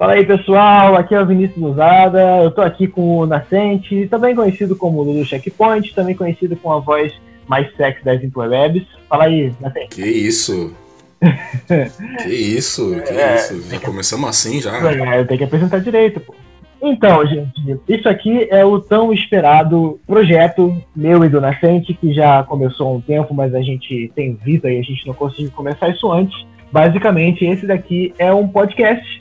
Fala aí pessoal, aqui é o Vinícius Luzada, eu tô aqui com o Nascente, também conhecido como Lulu Checkpoint, também conhecido com a voz mais sexy das interwebs. Fala aí, Nascente. Que isso? que isso? Que é, isso? Já começamos assim já? É, tem que apresentar direito, pô. Então, gente, isso aqui é o tão esperado projeto meu e do Nascente, que já começou há um tempo, mas a gente tem vida e a gente não conseguiu começar isso antes. Basicamente, esse daqui é um podcast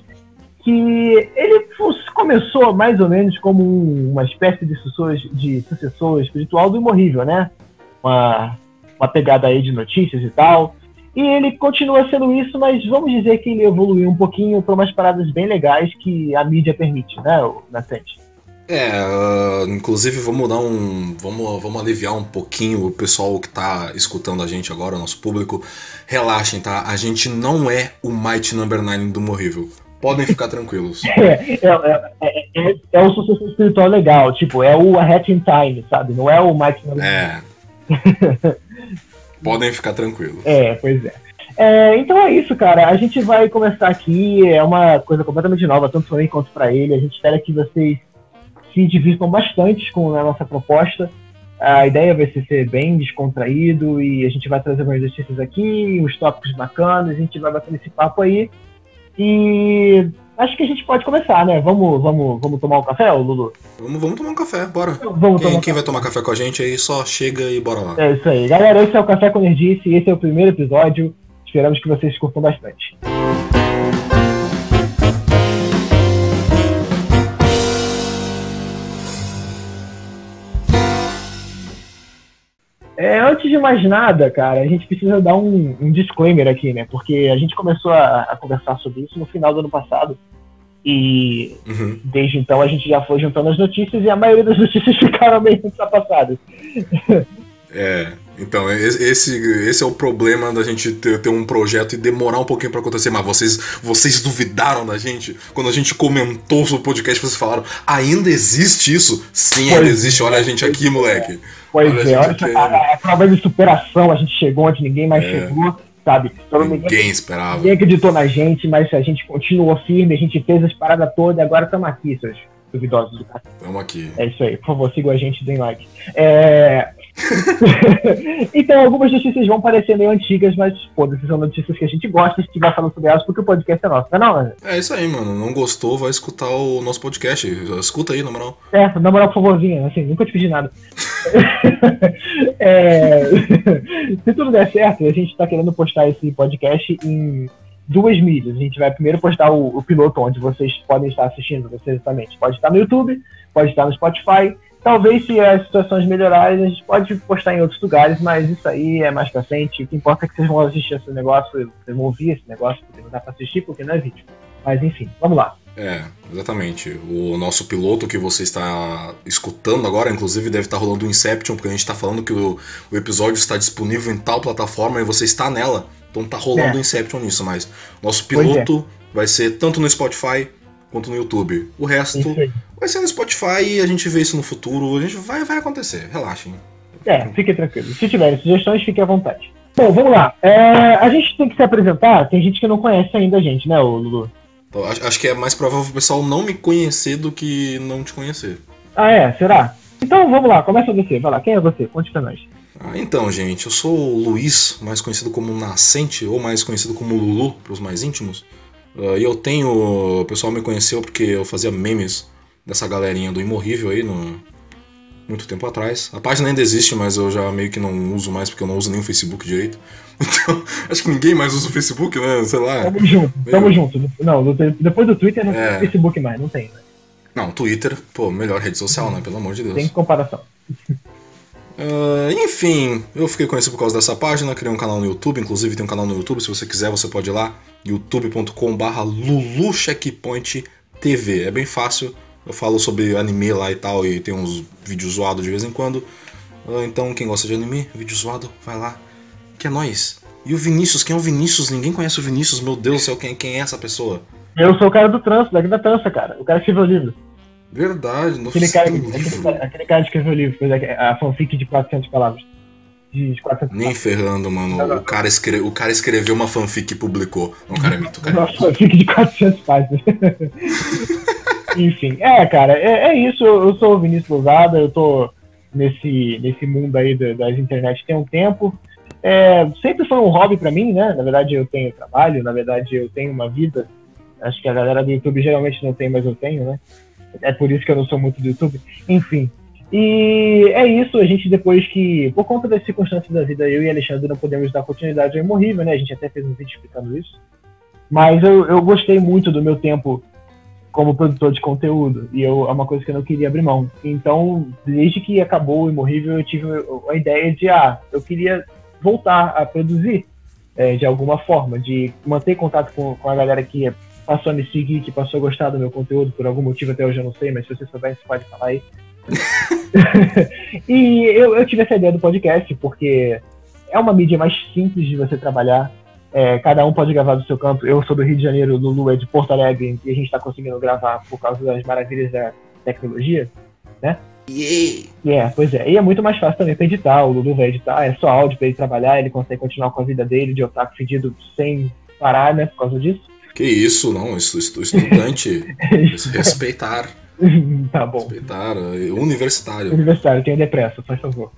que ele começou mais ou menos como uma espécie de sucessor, de sucessor espiritual do Imorrível, né? Uma, uma pegada aí de notícias e tal. E ele continua sendo isso, mas vamos dizer que ele evoluiu um pouquinho para umas paradas bem legais que a mídia permite, né, Nascente? É, uh, inclusive vamos dar um. Vamos, vamos aliviar um pouquinho o pessoal que está escutando a gente agora, o nosso público. Relaxem, tá? A gente não é o Might Number 9 do Morrível. Podem ficar tranquilos. É, é, é, é, um sucesso espiritual legal, tipo, é o A Hat in Time, sabe? Não é o 9. É. Podem ficar tranquilos. É, pois é. é. Então é isso, cara. A gente vai começar aqui. É uma coisa completamente nova, tanto para mim quanto para ele. A gente espera que vocês se divirtam bastante com a nossa proposta. A ideia vai ser, ser bem descontraído e a gente vai trazer algumas notícias aqui, uns tópicos bacanas, a gente vai bater esse papo aí. E acho que a gente pode começar, né? Vamos, vamos, vamos tomar um café, Lulu? Vamos, vamos tomar um café, bora. Vamos quem, quem vai tomar café com a gente aí só chega e bora lá. É isso aí. Galera, esse é o Café com Nerdice, esse é o primeiro episódio. Esperamos que vocês curtam bastante. É, antes de mais nada, cara, a gente precisa dar um, um disclaimer aqui, né? Porque a gente começou a, a, conversar sobre isso no final do ano passado. E uhum. desde então a gente já foi juntando as notícias e a maioria das notícias ficaram meio ultrapassadas. É, então, esse, esse é o problema da gente ter, ter um projeto e demorar um pouquinho para acontecer. Mas vocês, vocês duvidaram da gente? Quando a gente comentou sobre o podcast, vocês falaram: ainda existe isso? Sim, ainda existe. Olha a gente aqui, moleque. Pois olha é, olha a, a, prova de superação, a gente chegou onde ninguém mais é. chegou, sabe? Todo ninguém, ninguém esperava. Ninguém acreditou na gente, mas a gente continuou firme, a gente fez as paradas todas e agora estamos aqui, seus duvidosos do cara. Estamos aqui. É isso aí, por favor, sigam a gente, deem like. É, então, algumas notícias vão parecer meio antigas, mas, pô, são notícias que a gente gosta, a gente vai falando sobre elas porque o podcast é nosso, não é não, né? É isso aí, mano. Não gostou, vai escutar o nosso podcast. Escuta aí, na moral. É, na moral, por favorzinho, assim, nunca te pedi nada. é... Se tudo der certo, a gente tá querendo postar esse podcast em duas mídias. A gente vai primeiro postar o, o piloto, onde vocês podem estar assistindo, vocês também. Pode estar no YouTube, pode estar no Spotify Talvez se as situações melhorarem, a gente pode postar em outros lugares, mas isso aí é mais pra frente. O que importa é que vocês vão assistir esse negócio, vocês vão ouvir esse negócio, porque não dá pra assistir porque não é vídeo. Mas enfim, vamos lá. É, exatamente. O nosso piloto que você está escutando agora, inclusive, deve estar rolando o Inception, porque a gente está falando que o, o, episódio está disponível em tal plataforma e você está nela. Então tá rolando o é. Inception nisso, mas nosso piloto é. vai ser tanto no Spotify quanto no YouTube. O resto vai ser no Spotify e a gente vê isso no futuro. A gente vai, vai acontecer, relaxem. É, fiquem tranquilos. Se tiverem sugestões, fiquem à vontade. Bom, vamos lá. É, a gente tem que se apresentar. Tem gente que não conhece ainda a gente, né, Lulu? Então, acho que é mais provável o pessoal não me conhecer do que não te conhecer. Ah, é? Será? Então vamos lá, começa você. Vai lá, quem é você? Conte pra nós. Ah, então, gente, eu sou o Luiz, mais conhecido como Nascente, ou mais conhecido como Lulu, para os mais íntimos. Uh, e eu tenho. O pessoal me conheceu porque eu fazia memes dessa galerinha do Imorrível aí no, muito tempo atrás. A página ainda existe, mas eu já meio que não uso mais porque eu não uso nem o Facebook direito. Então, acho que ninguém mais usa o Facebook, né? Sei lá. Tamo junto, meio... tamo junto. Não, depois do Twitter não é... tem Facebook mais, não tem, né? Não, Twitter, pô, melhor rede social, né? Pelo amor de Deus. Tem comparação. Uh, enfim, eu fiquei conhecido por causa dessa página, criei um canal no YouTube, inclusive tem um canal no YouTube, se você quiser você pode ir lá, youtube.com/barra lulucheckpointtv. É bem fácil, eu falo sobre anime lá e tal, e tem uns vídeos zoados de vez em quando. Uh, então, quem gosta de anime, vídeo zoado, vai lá, que é nós. E o Vinícius, quem é o Vinícius? Ninguém conhece o Vinícius, meu Deus do céu, quem, quem é essa pessoa? Eu sou o cara do trânsito, daqui da trança, cara. O cara que escreveu o livro. Verdade, aquele cara, aquele, aquele cara escreveu o livro, fez a fanfic de 400 palavras. de 400 Nem ferrando, mano. O cara, escre... o cara escreveu uma fanfic e publicou. Não, cara é mito, cara. Nossa, fanfic de 400 páginas. Enfim, é, cara, é, é, isso. Eu sou o Vinícius Lousada, eu tô nesse, nesse mundo aí das internet tem um tempo. É, sempre foi um hobby para mim, né? Na verdade, eu tenho trabalho, na verdade, eu tenho uma vida. Acho que a galera do YouTube geralmente não tem, mas eu tenho, né? É por isso que eu não sou muito do YouTube. Enfim. E é isso, a gente depois que, por conta das circunstâncias da vida, eu e Alexandre não podemos dar continuidade ao Imorrível, né? A gente até fez um vídeo explicando isso. Mas eu, eu gostei muito do meu tempo como produtor de conteúdo. E eu, é uma coisa que eu não queria abrir mão. Então, desde que acabou o Imorrível, eu tive a ideia de, ah, eu queria voltar a produzir é, de alguma forma, de manter contato com, com a galera que passou a me seguir, que passou a gostar do meu conteúdo, por algum motivo até hoje eu não sei, mas se você souber, você pode falar aí. e eu, eu tive essa ideia do podcast porque é uma mídia mais simples de você trabalhar. É, cada um pode gravar do seu canto. Eu sou do Rio de Janeiro, o Lulu é de Porto Alegre e a gente está conseguindo gravar por causa das maravilhas da tecnologia, né? Yeah. yeah, pois é. E é muito mais fácil também pra editar. O Lulu vai editar, é só áudio pra ele trabalhar, ele consegue continuar com a vida dele de otaku fedido sem parar, né? Por causa disso. Que isso, não, estudante. respeitar. tá bom. Respeitar, universitário. Universitário, tenho depressa, faz favor.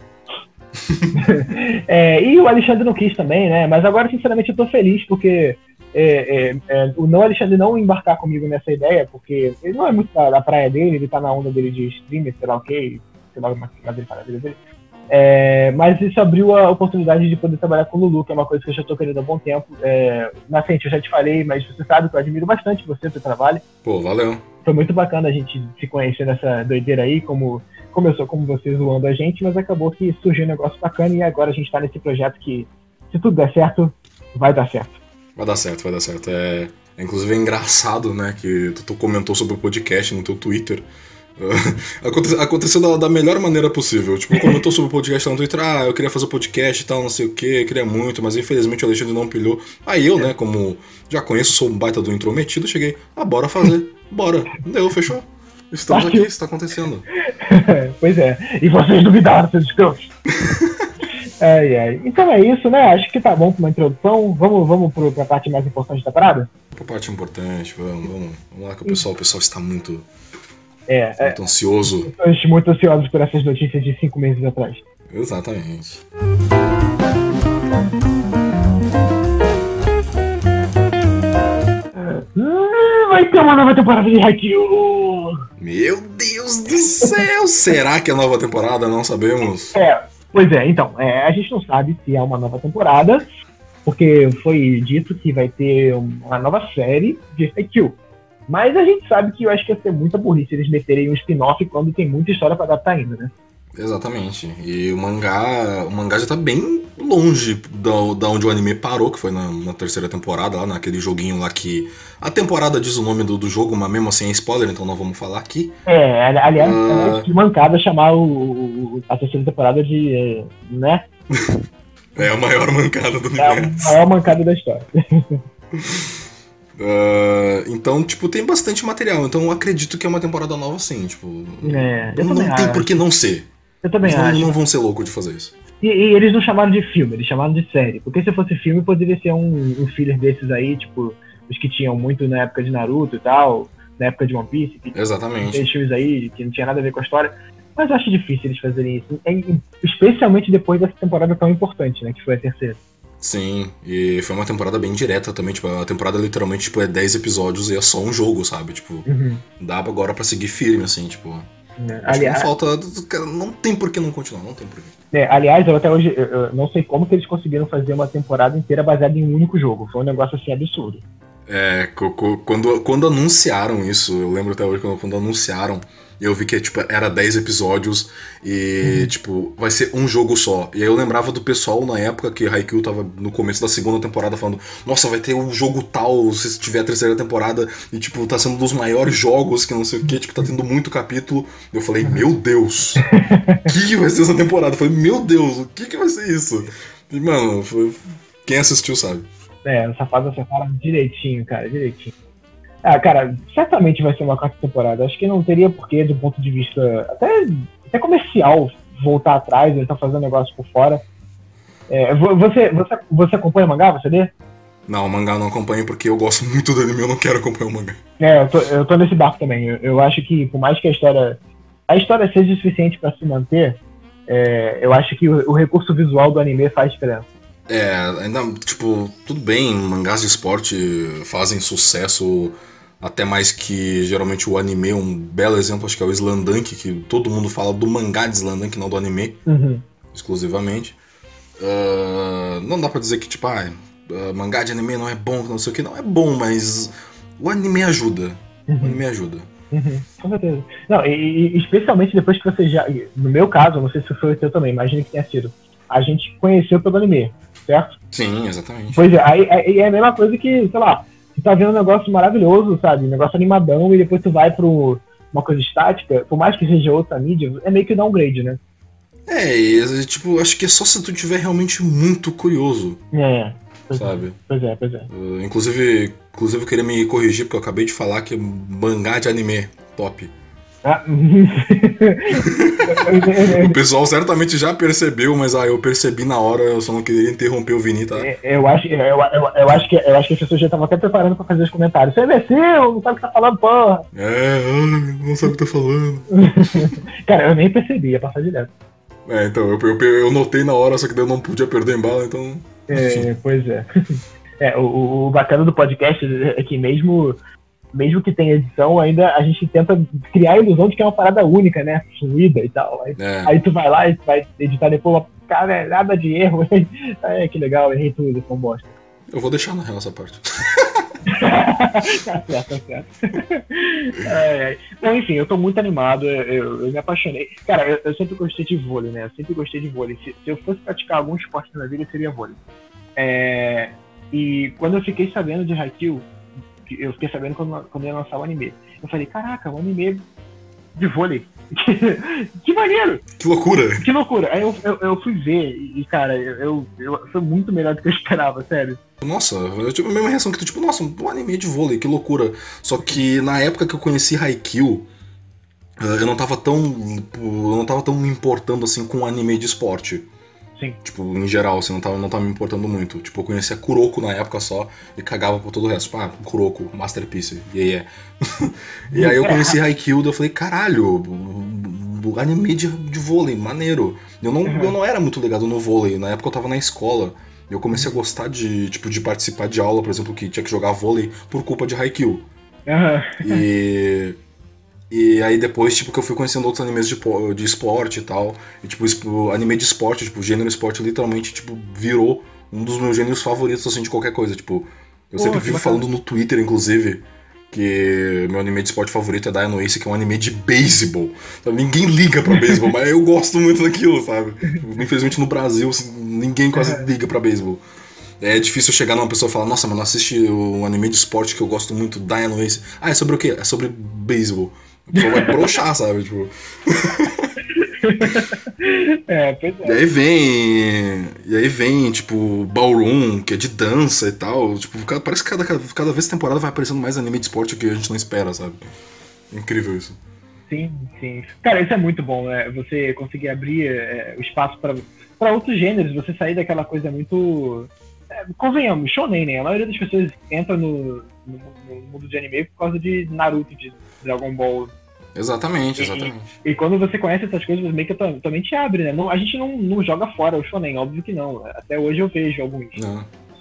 é, e o Alexandre não quis também, né? Mas agora, sinceramente, eu tô feliz porque é, é, é, o não Alexandre não embarcar comigo nessa ideia, porque ele não é muito da, da praia dele, ele tá na onda dele de streamer, sei lá o que, sei lá o que ele fala dele. É, mas isso abriu a oportunidade de poder trabalhar com o Lulu, que é uma coisa que eu já estou querendo há bom tempo. É, na frente eu já te falei, mas você sabe que eu admiro bastante você, seu trabalho. Pô, valeu. Foi muito bacana a gente se conhecer nessa doideira aí, como começou como você zoando a gente, mas acabou que surgiu um negócio bacana e agora a gente está nesse projeto que, se tudo der certo, vai dar certo. Vai dar certo, vai dar certo. É, é inclusive é engraçado, né, que tu comentou sobre o podcast no teu Twitter. aconteceu da, da, melhor maneira possível. Tipo, comentou sobre o podcast lá no Twitter, ah, eu queria fazer o podcast e tal, não sei o que, queria muito, mas infelizmente o Alexandre não pilhou. Aí eu, né, como já conheço, sou um baita do intrometido, cheguei, ah, bora fazer, bora. Deu, fechou. Estamos aqui, isso está acontecendo. pois é, e vocês duvidaram, seus escrotos. ai, ai. Então é isso, né? Acho que tá bom com uma introdução. Vamos, vamos pro, pra parte mais importante da parada? Pra parte importante, vamos, vamos. Vamos lá que o pessoal, o pessoal está muito é, é, muito ansioso. Estamos muito ansiosos por essas notícias de cinco meses atrás. Exatamente. Vai ter uma nova temporada de Haikyuu! Meu Deus do céu! Será que é nova temporada? Não sabemos. É, pois é, então, é, a gente não sabe se é uma nova temporada, porque foi dito que vai ter uma nova série de Haikyuu. Mas a gente sabe que eu acho que ia ser muita burrice eles meterem um spin-off quando tem muita história para adaptar ainda, né? Exatamente. E o mangá, o mangá já tá bem longe da, da onde o anime parou, que foi na, na, terceira temporada, lá naquele joguinho lá que. A temporada diz o nome do, do jogo, mas mesmo assim é spoiler, então não vamos falar aqui. É, aliás, uh... é que mancada chamar o, a terceira temporada de. né? é a maior mancada do universo. É a maior mancada da história. Uh, então, tipo, tem bastante material. Então eu acredito que é uma temporada nova sim. Tipo, é, não, tem por que não ser. Eu também eles acho. Não, não vão ser loucos de fazer isso. E, e, eles não chamaram de filme, eles chamaram de série. Porque se fosse filme, poderia ser um, um filler desses aí, tipo, os que tinham muito na época de Naruto e tal, na época de One Piece. Que Exatamente. Tem filmes aí que não tinha nada a ver com a história. Mas eu acho difícil eles fazerem isso. Especialmente depois dessa temporada tão importante, né? Que foi a terceira. Sim, e foi uma temporada bem direta também, tipo, a temporada literalmente tipo, é 10 episódios e é só um jogo, sabe? Tipo, uhum. dá agora para seguir firme, assim, tipo. É, aliás, não falta. Não tem por que não continuar, não tem por que. É, aliás, eu até hoje eu, não sei como que eles conseguiram fazer uma temporada inteira baseada em um único jogo. Foi um negócio assim absurdo. É, quando, quando anunciaram isso, eu lembro até hoje quando, quando anunciaram eu vi que tipo, era 10 episódios e, uhum. tipo, vai ser um jogo só. E aí eu lembrava do pessoal na época que Haikyuu tava no começo da segunda temporada falando: Nossa, vai ter um jogo tal se tiver a terceira temporada. E, tipo, tá sendo um dos maiores jogos que não sei o que, tipo, tá tendo muito capítulo. Eu falei: Meu Deus, o que, que vai ser essa temporada? Eu falei: Meu Deus, o que, que vai ser isso? E, mano, foi... quem assistiu sabe. É, essa fase acertaram direitinho, cara, direitinho. Ah, cara, certamente vai ser uma quarta temporada. Acho que não teria porquê, do ponto de vista até, até comercial, voltar atrás, ele tá fazendo negócio por fora. É, você, você, você acompanha mangá, você lê? Não, mangá não acompanho porque eu gosto muito do anime, eu não quero acompanhar o mangá. É, eu tô, eu tô nesse barco também. Eu, eu acho que, por mais que a história. A história seja suficiente para se manter, é, eu acho que o, o, recurso visual do anime faz diferença. É, ainda, tipo, tudo bem, mangás de esporte fazem sucesso até mais que geralmente o anime, um belo exemplo, acho que é o Slandunk, que todo mundo fala do mangá de Slandunk, não do anime, uhum. exclusivamente. Uh, não dá pra dizer que, tipo, ah, uh, mangá de anime não é bom, não sei o que, não é bom, mas o anime ajuda. Uhum. O anime ajuda. Uhum, com certeza. Não, e, e, especialmente depois que você já. No meu caso, não sei se foi o seu também, imagine que tenha sido. A gente conheceu pelo anime, certo? Sim, exatamente. Pois é, aí, aí é a mesma coisa que, sei lá, você tá vendo um negócio maravilhoso, sabe? Um negócio animadão, e depois tu vai pro uma coisa estática, por mais que seja outra mídia, é meio que downgrade, né? É, tipo, acho que é só se tu tiver realmente muito curioso. É. Pois é, sabe? É, pois é, pois é. Uh, inclusive, inclusive, eu queria me corrigir, porque eu acabei de falar que mangá de anime, top. Ah. o pessoal certamente já percebeu, mas ah, eu percebi na hora, eu só não queria interromper o Vini, tá? É, eu acho, eu, eu, eu, acho que, eu acho que as pessoas já estavam até preparando pra fazer os comentários. Você é imbecil, não sabe o que tá falando, porra. É, não sabe o que tá falando. Cara, eu nem percebi, ia passar direto. É, então, eu notei na hora, só que eu não podia perder em bala, então. É, pois é. É, o, o bacana do podcast é que mesmo mesmo que tenha edição, ainda a gente tenta criar a ilusão de que é uma parada única, né? Fluida e tal. Aí, é. aí tu vai lá e vai editar depois, cara, nada de erro. é, que legal, errei tudo, com bosta. Eu vou deixar na real essa parte. tá certo, tá certo. É, enfim, eu tô muito animado, eu, eu me apaixonei. Cara, eu, eu, sempre gostei de vôlei, né? Eu sempre gostei de vôlei. Se, se eu fosse praticar algum esporte na vida, seria vôlei. É, e quando eu fiquei sabendo de Haikyuu, eu fiquei sabendo quando, quando ia lançar o anime. Eu falei, caraca, o anime de vôlei. que maneiro! Que loucura! Que loucura! Aí eu, eu, eu fui ver e, cara, eu, eu, foi muito melhor do que eu esperava, sério. Nossa, eu tive a mesma reação que tu, tipo, nossa, um anime de vôlei, que loucura. Só que na época que eu conheci Haikyuu, eh, eu não tava tão. Eu não tava tão me importando assim com anime de esporte. Sim. Tipo, em geral, assim, não tava, não tava me importando muito. Tipo, eu conhecia Kuroko na época só e cagava por todo o resto. Tipo, ah, Kuroko, Masterpiece, yeah, yeah. e aí eu conheci Haikyuu e eu falei, caralho, anime de, de vôlei, maneiro. Eu não, uhum. eu não era muito ligado no vôlei, na época eu tava na escola. Eu comecei a gostar de, tipo, de participar de aula, por exemplo, que tinha que jogar vôlei por culpa de Haikyuu. Uhum. E e aí depois, tipo, que eu fui conhecendo outros animes de, de esporte e tal. E, tipo, anime de esporte, tipo, gênero esporte literalmente, tipo, virou um dos meus gêneros favoritos, assim, de qualquer coisa. Tipo, eu Pô, sempre vivo falando no Twitter, inclusive, que meu anime de esporte favorito é Dino Ace, que é um anime de beisebol. Então, ninguém liga pra beisebol, mas eu gosto muito daquilo, sabe? Infelizmente no Brasil, assim, ninguém quase é. liga pra beisebol. É difícil chegar numa pessoa e falar, nossa, mano, assiste um anime de esporte que eu gosto muito, Dino Ace. Ah, é sobre o quê? É sobre beisebol. Vai broxar, sabe? Tipo. é, pois é. E aí vem. E aí vem, tipo, Ballroom, que é de dança e tal. Tipo, parece que cada, cada, cada vez temporada vai aparecendo mais anime de esporte que a gente não espera, sabe? Incrível isso. Sim, sim. Cara, isso é muito bom, né? Você conseguir abrir é, o espaço para outros gêneros, você sair daquela coisa muito. É, convenhamos, shonen, né? A maioria das pessoas entra no, no, no mundo de anime por causa de Naruto, de Dragon Ball. Exatamente, exatamente. E, e, quando você conhece essas coisas, meio que também te abre, né? Não, a gente não, não joga fora o shonen, óbvio que não. Até hoje eu vejo alguns.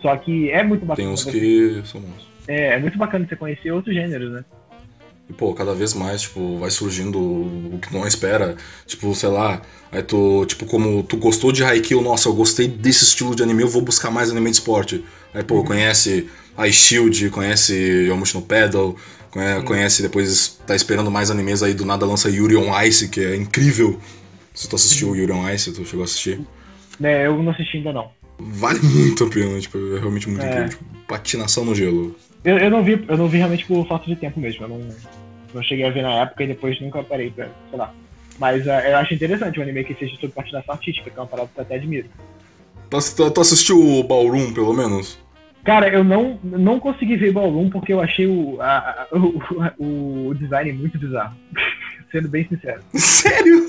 Só que é muito bacana. Tem uns que são bons. É, é muito bacana você conhecer outros gêneros, né? E, pô, cada vez mais, tipo, vai surgindo o que não espera. Tipo, sei lá, aí tu, tipo, como tu gostou de Haikyuu, nossa, eu gostei desse estilo de anime, eu vou buscar mais anime de esporte. Aí, pô, uhum. conhece a Shield, conhece Yomushi no Pedal, Conhece, depois tá esperando mais animes aí, do nada lança Yuri on Ice, que é incrível. Se tu assistiu o Yuri on Ice, tu chegou a assistir? É, eu não assisti ainda não. Vale muito a pena, tipo, é realmente muito é. incrível. Tipo, patinação no gelo. Eu, eu, não vi, eu não vi realmente por falta de tempo mesmo. Eu não, não cheguei a ver na época e depois nunca parei pra, sei lá. Mas uh, eu acho interessante um anime que seja sobre patinação artística, que é uma parada que eu até admiro. Tu, tu assistiu o Ballroom, pelo menos? Cara, eu não, não consegui ver Ballroom porque eu achei o, a, o, o design muito bizarro. Sendo bem sincero. Sério?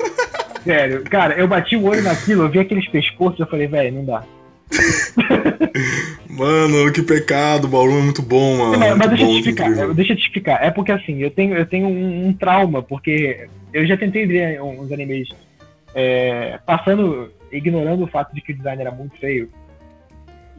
Sério. Cara, eu bati o olho naquilo, eu vi aqueles pescoços, eu falei, velho, não dá. mano, que pecado, o Bauru é muito bom, mano. Mas, mas deixa, eu te explicar, deixa eu te explicar. É porque assim, eu tenho, eu tenho um, um trauma, porque eu já tentei ver uns animes é, passando, ignorando o fato de que o design era muito feio.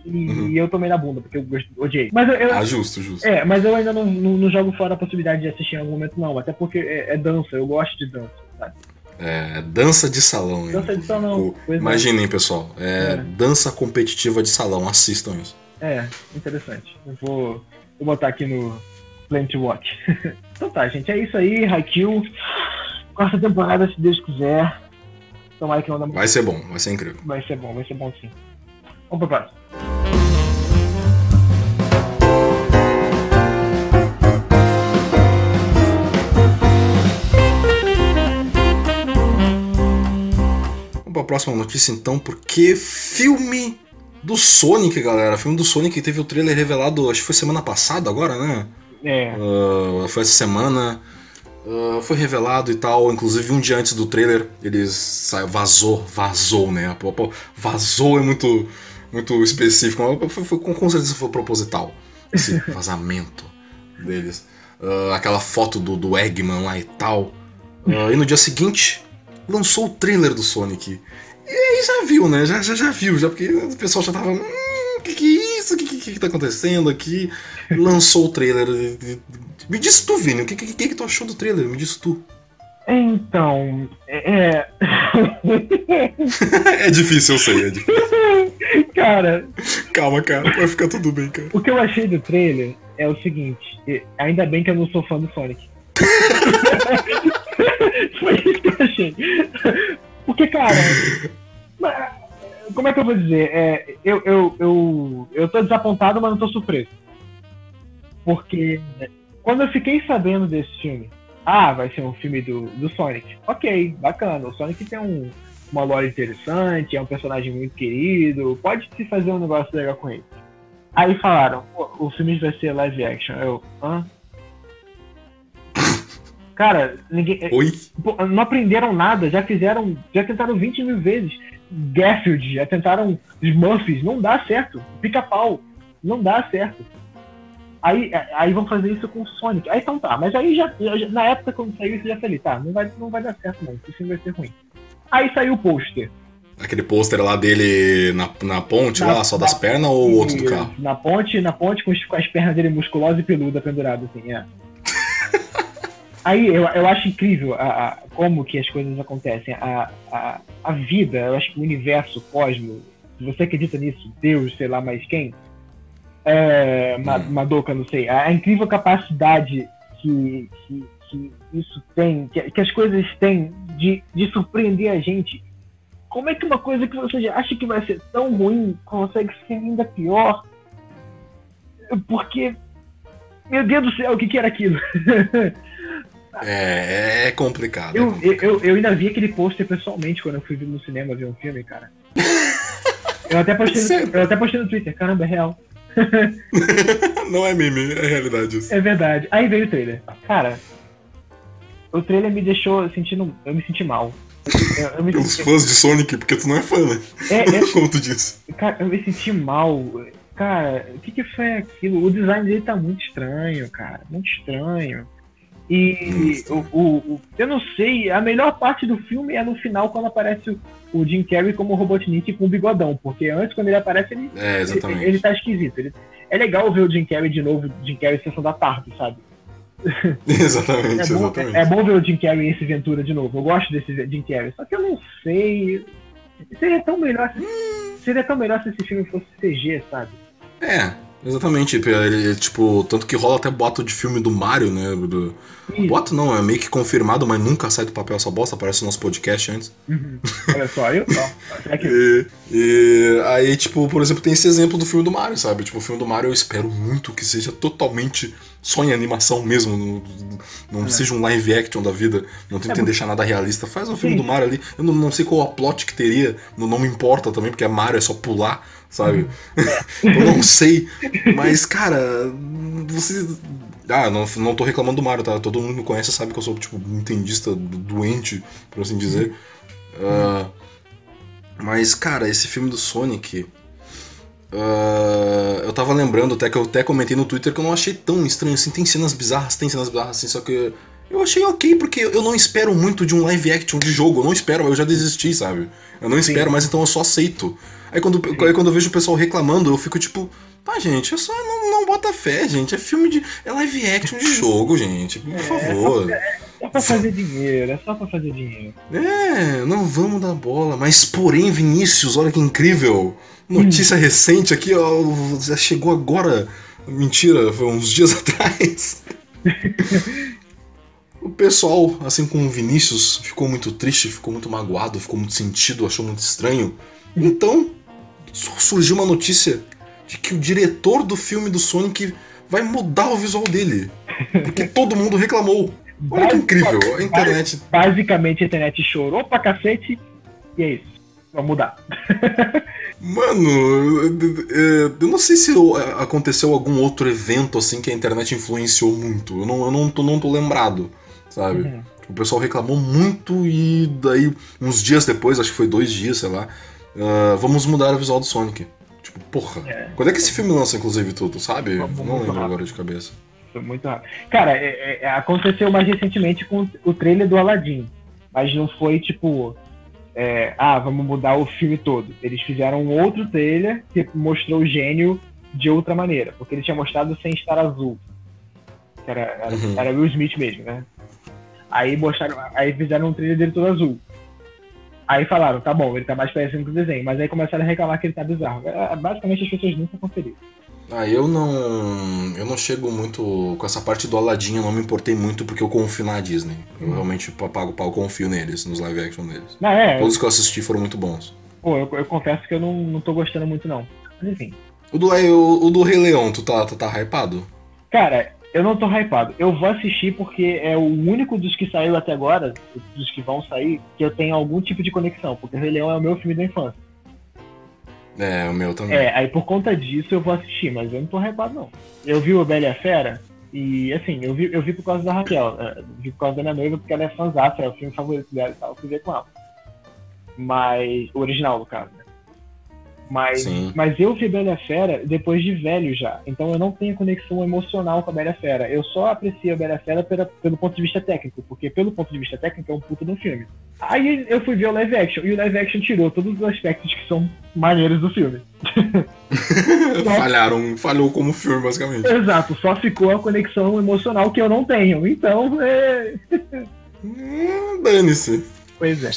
E, uhum. e eu tomei na bunda, porque eu odiei. Mas eu, eu, ah, justo, justo. É, mas eu ainda não, não, não, jogo fora a possibilidade de assistir em algum momento, não. Até porque é, é dança, eu gosto de dança, sabe? É, dança de salão. Dança de salão. É. Imaginem, pessoal. É, é, dança competitiva de salão. Assistam isso. É, interessante. Eu vou, vou botar aqui no Plant Watch. então tá, gente. É isso aí. Haikyuu. Quarta temporada, se Deus quiser. Tomara que não dá Vai ser bom, vai ser incrível. Vai ser bom, vai ser bom sim. Vamos pra próxima. Próxima notícia então, porque filme do Sonic, galera. Filme do Sonic teve o trailer revelado, acho que foi semana passada agora, né? É. Uh, foi essa semana. Uh, foi revelado e tal. Inclusive, um dia antes do trailer, eles vazou, vazou, né? Vazou é muito, muito específico. Foi, foi, com certeza foi proposital. Esse vazamento deles. Uh, aquela foto do, do Eggman lá e tal. e no dia seguinte, lançou o trailer do Sonic. E aí já viu, né? Já, já, já viu, já porque o pessoal já tava. Hum, que que é isso? O que, que, que tá acontecendo aqui? Lançou o trailer. Me diz tu, Vini, o que, que, que tu achou do trailer? Me diz tu. Então, é. é difícil, eu sei, é difícil. Cara. Calma, cara, vai ficar tudo bem, cara. O que eu achei do trailer é o seguinte: ainda bem que eu não sou fã do Sonic. Foi isso que eu achei. Porque, cara. Como é que eu vou dizer? É, eu, eu, eu, eu tô desapontado, mas não tô surpreso. Porque quando eu fiquei sabendo desse filme, ah, vai ser um filme do, do Sonic. Ok, bacana. O Sonic tem um, uma lore interessante, é um personagem muito querido, pode se fazer um negócio legal com ele. Aí falaram, o filme vai ser live action. Eu, hã? Cara, ninguém. É, Oi? Não aprenderam nada, já fizeram. Já tentaram 20 mil vezes. Garfield, já tentaram Smurfs, não dá certo. Pica-pau, não dá certo. Aí, é, aí vão fazer isso com o Sonic. Aí então tá, mas aí já, já na época quando saiu isso, já falei, tá, não vai, não vai dar certo não, esse filme vai ser ruim. Aí saiu o pôster. Aquele pôster lá dele na, na ponte, na, lá, só das pernas ou o outro do carro? Na ponte, na ponte com, com as pernas dele musculosas e peluda penduradas, assim, é. Aí eu, eu acho incrível a, a, como que as coisas acontecem. A, a, a vida, eu acho que o universo, o cosmos, se você acredita nisso, Deus, sei lá mais quem, é, hum. Madoka, não sei, a, incrível capacidade que, que, que isso tem, que, que, as coisas têm de, de surpreender a gente. Como é que uma coisa que você já acha que vai ser tão ruim consegue ser ainda pior? Porque, meu Deus do céu, o que, que era aquilo? É, é complicado. Eu, é complicado. Eu, eu, ainda vi aquele pôster pessoalmente quando eu fui no cinema ver um filme, cara. Eu até postei, no, eu até postei no Twitter, caramba, é real. Não é meme, é realidade isso. É verdade. Aí veio o trailer. Cara, o trailer me deixou sentindo. Eu me senti mal. Eu, eu me Os fãs de Sonic, porque tu não é fã, né? É, é... Como tu disse. Cara, eu me senti mal. Cara, o que, que foi aquilo? O design dele tá muito estranho, cara. Muito estranho. E o, o, o, eu não sei, a melhor parte do filme é no final, quando aparece o, o Jim Carrey como Robotnik com o bigodão. Porque antes, quando ele aparece, ele, é, ele, ele, tá esquisito. Ele, é legal ver o Jim Carrey de novo, Jim Carrey Sessão da Tarde, sabe? exatamente, é bom, exatamente. É, é, bom ver o Jim Carrey esse Ventura de novo. Eu gosto desse Jim Carrey. Só que eu não sei. Seria tão melhor se, seria tão melhor se esse filme fosse CG, sabe? É, Exatamente, ele, tipo, tanto que rola até boato de filme do Mario, né? Do... Boato não, é meio que confirmado, mas nunca sai do papel essa bosta, aparece no nosso podcast antes. Uhum. Olha só, eu e, e aí, tipo, por exemplo, tem esse exemplo do filme do Mario, sabe? Tipo, o filme do Mario eu espero muito que seja totalmente só em animação mesmo, não, não é. seja um live action da vida, não tentem é, deixar nada realista. Faz um filme Sim. do Mario ali, eu não, não sei qual a plot que teria, não, não me importa também, porque é Mario, é só pular sabe? eu não sei. Mas, cara, você. Ah, não, não tô reclamando do Mario, tá? Todo mundo me conhece sabe que eu sou, tipo, entendista doente, por assim dizer. Uh, mas, cara, esse filme do Sonic. Uh, eu tava lembrando até que eu até comentei no Twitter que eu não achei tão estranho assim. Tem cenas bizarras, tem cenas bizarras assim, só que eu achei ok, porque eu não espero muito de um live action de jogo. Eu não espero, eu já desisti, sabe? Eu não espero, Sim. mas então eu só aceito. Aí quando, aí quando eu vejo o pessoal reclamando, eu fico tipo, tá, gente, é só não, não bota fé, gente. É filme de. É live action de jogo, gente. Por é, favor. É, é pra fazer dinheiro, é só pra fazer dinheiro. É, não vamos dar bola. Mas porém, Vinícius, olha que incrível. Notícia hum. recente aqui, ó. Já chegou agora. Mentira, foi uns dias atrás. O pessoal, assim como o Vinícius, ficou muito triste, ficou muito magoado, ficou muito sentido, achou muito estranho. Então, surgiu uma notícia de que o diretor do filme do Sonic vai mudar o visual dele. Porque todo mundo reclamou. Olha que incrível, a internet. Basicamente a internet chorou pra cacete e é isso. Vai mudar. Mano, eu não sei se aconteceu algum outro evento assim que a internet influenciou muito. Eu não, eu não, tô, não tô lembrado sabe? Uhum. O pessoal reclamou muito e daí, uns dias depois, acho que foi dois dias, sei lá, uh, vamos mudar o visual do Sonic. Tipo, porra. É. Quando é que esse filme lança, inclusive, tudo, sabe? Não lembro rápido. agora de cabeça. Foi muito rápido. Cara, é, é, aconteceu mais recentemente com o trailer do Aladdin. Mas não foi tipo. É, ah, vamos mudar o filme todo. Eles fizeram um outro trailer que mostrou o gênio de outra maneira. Porque ele tinha mostrado sem estar azul. Era, era, uhum. era Will Smith mesmo, né? Aí mostraram, aí fizeram um trailer dele todo azul. Aí falaram, tá bom, ele tá mais parecendo com o desenho, mas aí começaram a reclamar que ele tá bizarro. É, basicamente as pessoas nunca conferiram. Ah, eu não. Eu não chego muito. Com essa parte do Aladdin, eu não me importei muito porque eu confio na Disney. Eu hum. realmente pago pau, confio neles, nos live action deles. Não, é, Todos que eu assisti foram muito bons. Pô, eu, eu confesso que eu não, não tô gostando muito, não. Mas enfim. O do, o, o do Rei Leão, tu tá, tu tá hypado? Cara, eu não tô hypado. Eu vou assistir porque é o único dos que saiu até agora, dos que vão sair, que eu tenho algum tipo de conexão, porque o Rei Leão é o meu filme da infância. É, o meu também. É, aí por conta disso eu vou assistir, mas eu não tô hypado não. Eu vi o Bela e a Fera, e assim, eu vi, eu vi por causa da Raquel, é, vi por causa da minha noiva, porque ela é fãzata, é o filme favorito dela e tal, eu fui ver com ela. Mas, o original, no caso, né? Mas, mas eu vi Bela Fera depois de velho já. Então eu não tenho conexão emocional com a Bela Fera. Eu só aprecio a Bela Fera pela, pelo ponto de vista técnico, porque pelo ponto de vista técnico é um puto do filme. Aí eu fui ver o live action, e o live action tirou todos os aspectos que são maneiros do filme. Falharam, falhou como filme, basicamente. Exato, só ficou a conexão emocional que eu não tenho. Então, é. Hum, Dane-se. Pois é.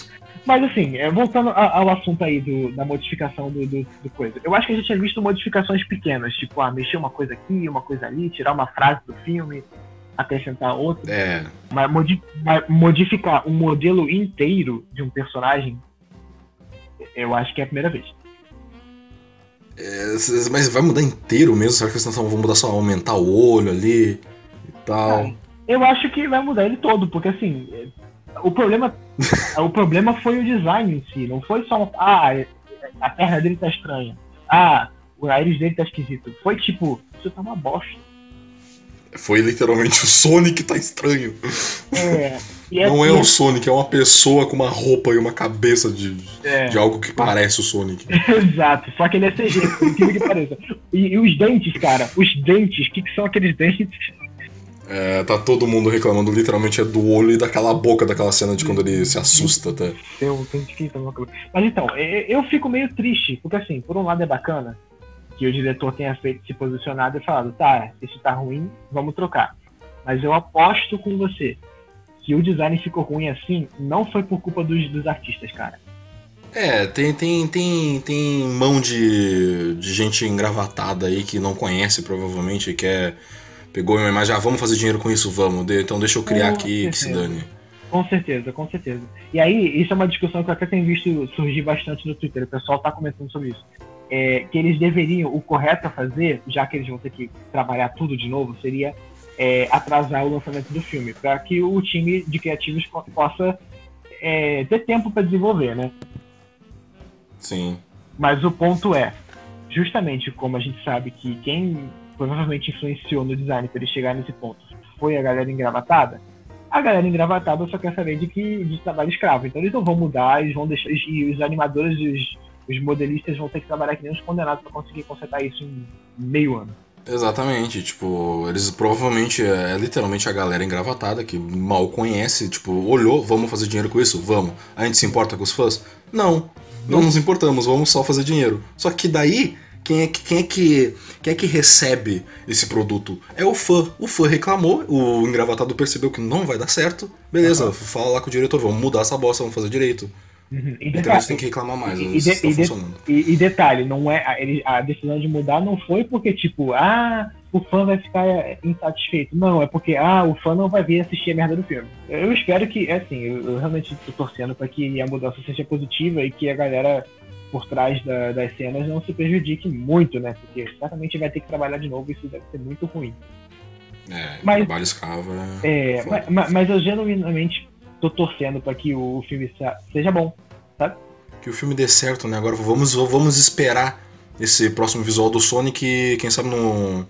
Mas assim, é, voltando ao assunto aí do, da modificação do, do, do, coisa. Eu acho que a gente tinha visto modificações pequenas, tipo, ah, mexer uma coisa aqui, uma coisa ali, tirar uma frase do filme, acrescentar outra. É. Mas, modi mas modificar um modelo inteiro de um personagem, eu acho que é a primeira vez. É, mas vai mudar inteiro mesmo? Será que eles vão mudar só aumentar o olho ali e tal? É, eu acho que vai mudar ele todo, porque assim, o problema, o problema foi o design em si, não foi só ah, a perna dele tá estranha. Ah, o nariz dele tá esquisito. Foi tipo, isso tá uma bosta. Foi literalmente o Sonic tá estranho. É. é não é, é o Sonic, é uma pessoa com uma roupa e uma cabeça de, é. de algo que parece o Sonic. Exato, só que ele é CG, por que pareça. E, e, os dentes, cara, os dentes, o que, que são aqueles dentes? É, tá todo mundo reclamando literalmente é do olho e daquela boca daquela cena de quando ele se assusta até. Eu, Mas então, eu fico meio triste, porque assim, por um lado é bacana que o diretor tenha feito se posicionado e falado, tá, isso tá ruim, vamos trocar. Mas eu aposto com você que o design ficou ruim assim, não foi por culpa dos, dos artistas, cara. É, tem, tem, tem, tem mão de, de gente engravatada aí que não conhece, provavelmente, e quer pegou uma imagem, ah, vamos fazer dinheiro com isso, vamos, então deixa eu criar com aqui certeza. que se dane. Com certeza, com certeza. E aí, isso é uma discussão que eu até tenho visto surgir bastante no Twitter, o pessoal tá comentando sobre isso. É, que eles deveriam, o correto a fazer, já que eles vão ter que trabalhar tudo de novo, seria é, atrasar o lançamento do filme, para que o time de criativos possa é, ter tempo para desenvolver, né? Sim. Mas o ponto é, justamente como a gente sabe que quem provavelmente influenciou no design para ele chegar nesse ponto foi a galera engravatada, a galera engravatada só quer saber de que de trabalho escravo. Então eles não vão mudar, eles vão deixar. E os animadores e os, os modelistas vão ter que trabalhar que nem uns condenados para conseguir consertar isso em meio ano. Exatamente, tipo, eles provavelmente é, é literalmente a galera engravatada que mal conhece, tipo, olhou, vamos fazer dinheiro com isso? Vamos. A gente se importa com os fãs? Não, não nos importamos, vamos só fazer dinheiro. Só que daí, quem é que, quem é que, quem é que recebe esse produto? É o fã. O fã reclamou, o engravatado percebeu que não vai dar certo. Beleza, uhum. fala lá com o diretor, vamos mudar essa bosta, vamos fazer direito. Uhum. E então eles têm que reclamar mais. E, de, tá e, de, e, e, detalhe, não é a, a, decisão de mudar não foi porque, tipo, ah, o fã vai ficar insatisfeito. Não, é porque, ah, o fã não vai vir assistir a merda do filme. Eu espero que, é assim, eu, eu realmente tô torcendo para que a mudança seja positiva e que a galera por trás da, das cenas não se prejudique muito, né? Porque certamente vai ter que trabalhar de novo e isso deve ser muito ruim. É, mas, trabalho escravo é. é mas, mas eu genuinamente tô torcendo para que o filme seja bom, sabe? Que o filme dê certo, né? Agora vamos, vamos esperar esse próximo visual do Sonic, quem sabe no,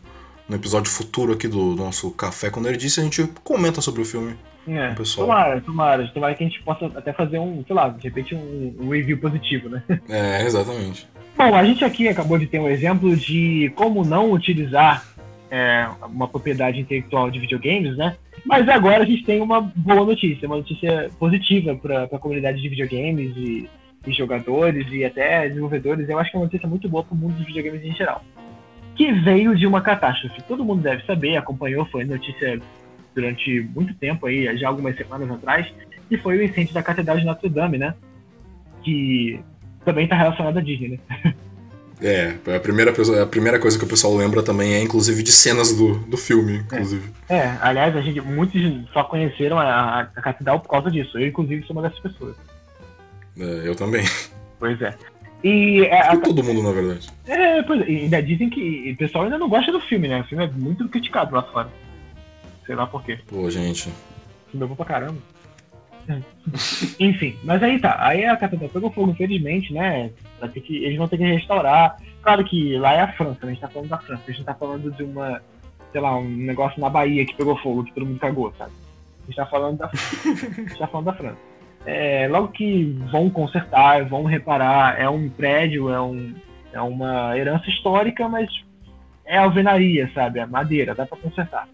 no episódio futuro aqui do nosso Café com Nerdice a gente comenta sobre o filme. É, pessoal. tomara, tomara. Tomara que a gente possa até fazer um, sei lá, de repente um, um review positivo, né? É, exatamente. Bom, a gente aqui acabou de ter um exemplo de como não utilizar é, uma propriedade intelectual de videogames, né? Mas agora a gente tem uma boa notícia, uma notícia positiva para a comunidade de videogames e, e, jogadores e até desenvolvedores. Eu acho que é uma notícia muito boa para o mundo dos videogames em geral. Que veio de uma catástrofe. Todo mundo deve saber, acompanhou, foi notícia durante muito tempo aí, já algumas semanas atrás, que foi o incêndio da Catedral de Notre Dame, né? Que também está relacionado à Disney, né? É, a primeira, a primeira coisa que o pessoal lembra também é, inclusive, de cenas do, do filme, inclusive. É, é aliás, a gente, muitos só conheceram a, a catedral por causa disso. Eu, inclusive, sou uma dessas pessoas. É, eu também. Pois é. E, é, a, todo mundo, na verdade. É, pois é, ainda dizem que o pessoal ainda não gosta do filme, né? O filme é muito criticado lá fora. Sei lá por quê. Pô, gente. O filme é bom pra caramba. Enfim, mas aí tá. Aí a catedral pegou fogo, infelizmente, né? Vai ter que, eles vão ter que restaurar. Claro que lá é a França, né? a gente tá falando da França. A gente tá falando de uma, sei lá, um negócio na Bahia que pegou fogo, que todo mundo cagou, sabe? A gente tá falando da, a gente tá falando da França. É, logo que vão consertar, vão reparar, é um prédio, é, um, é uma herança histórica, mas é alvenaria, sabe? É madeira, dá pra consertar.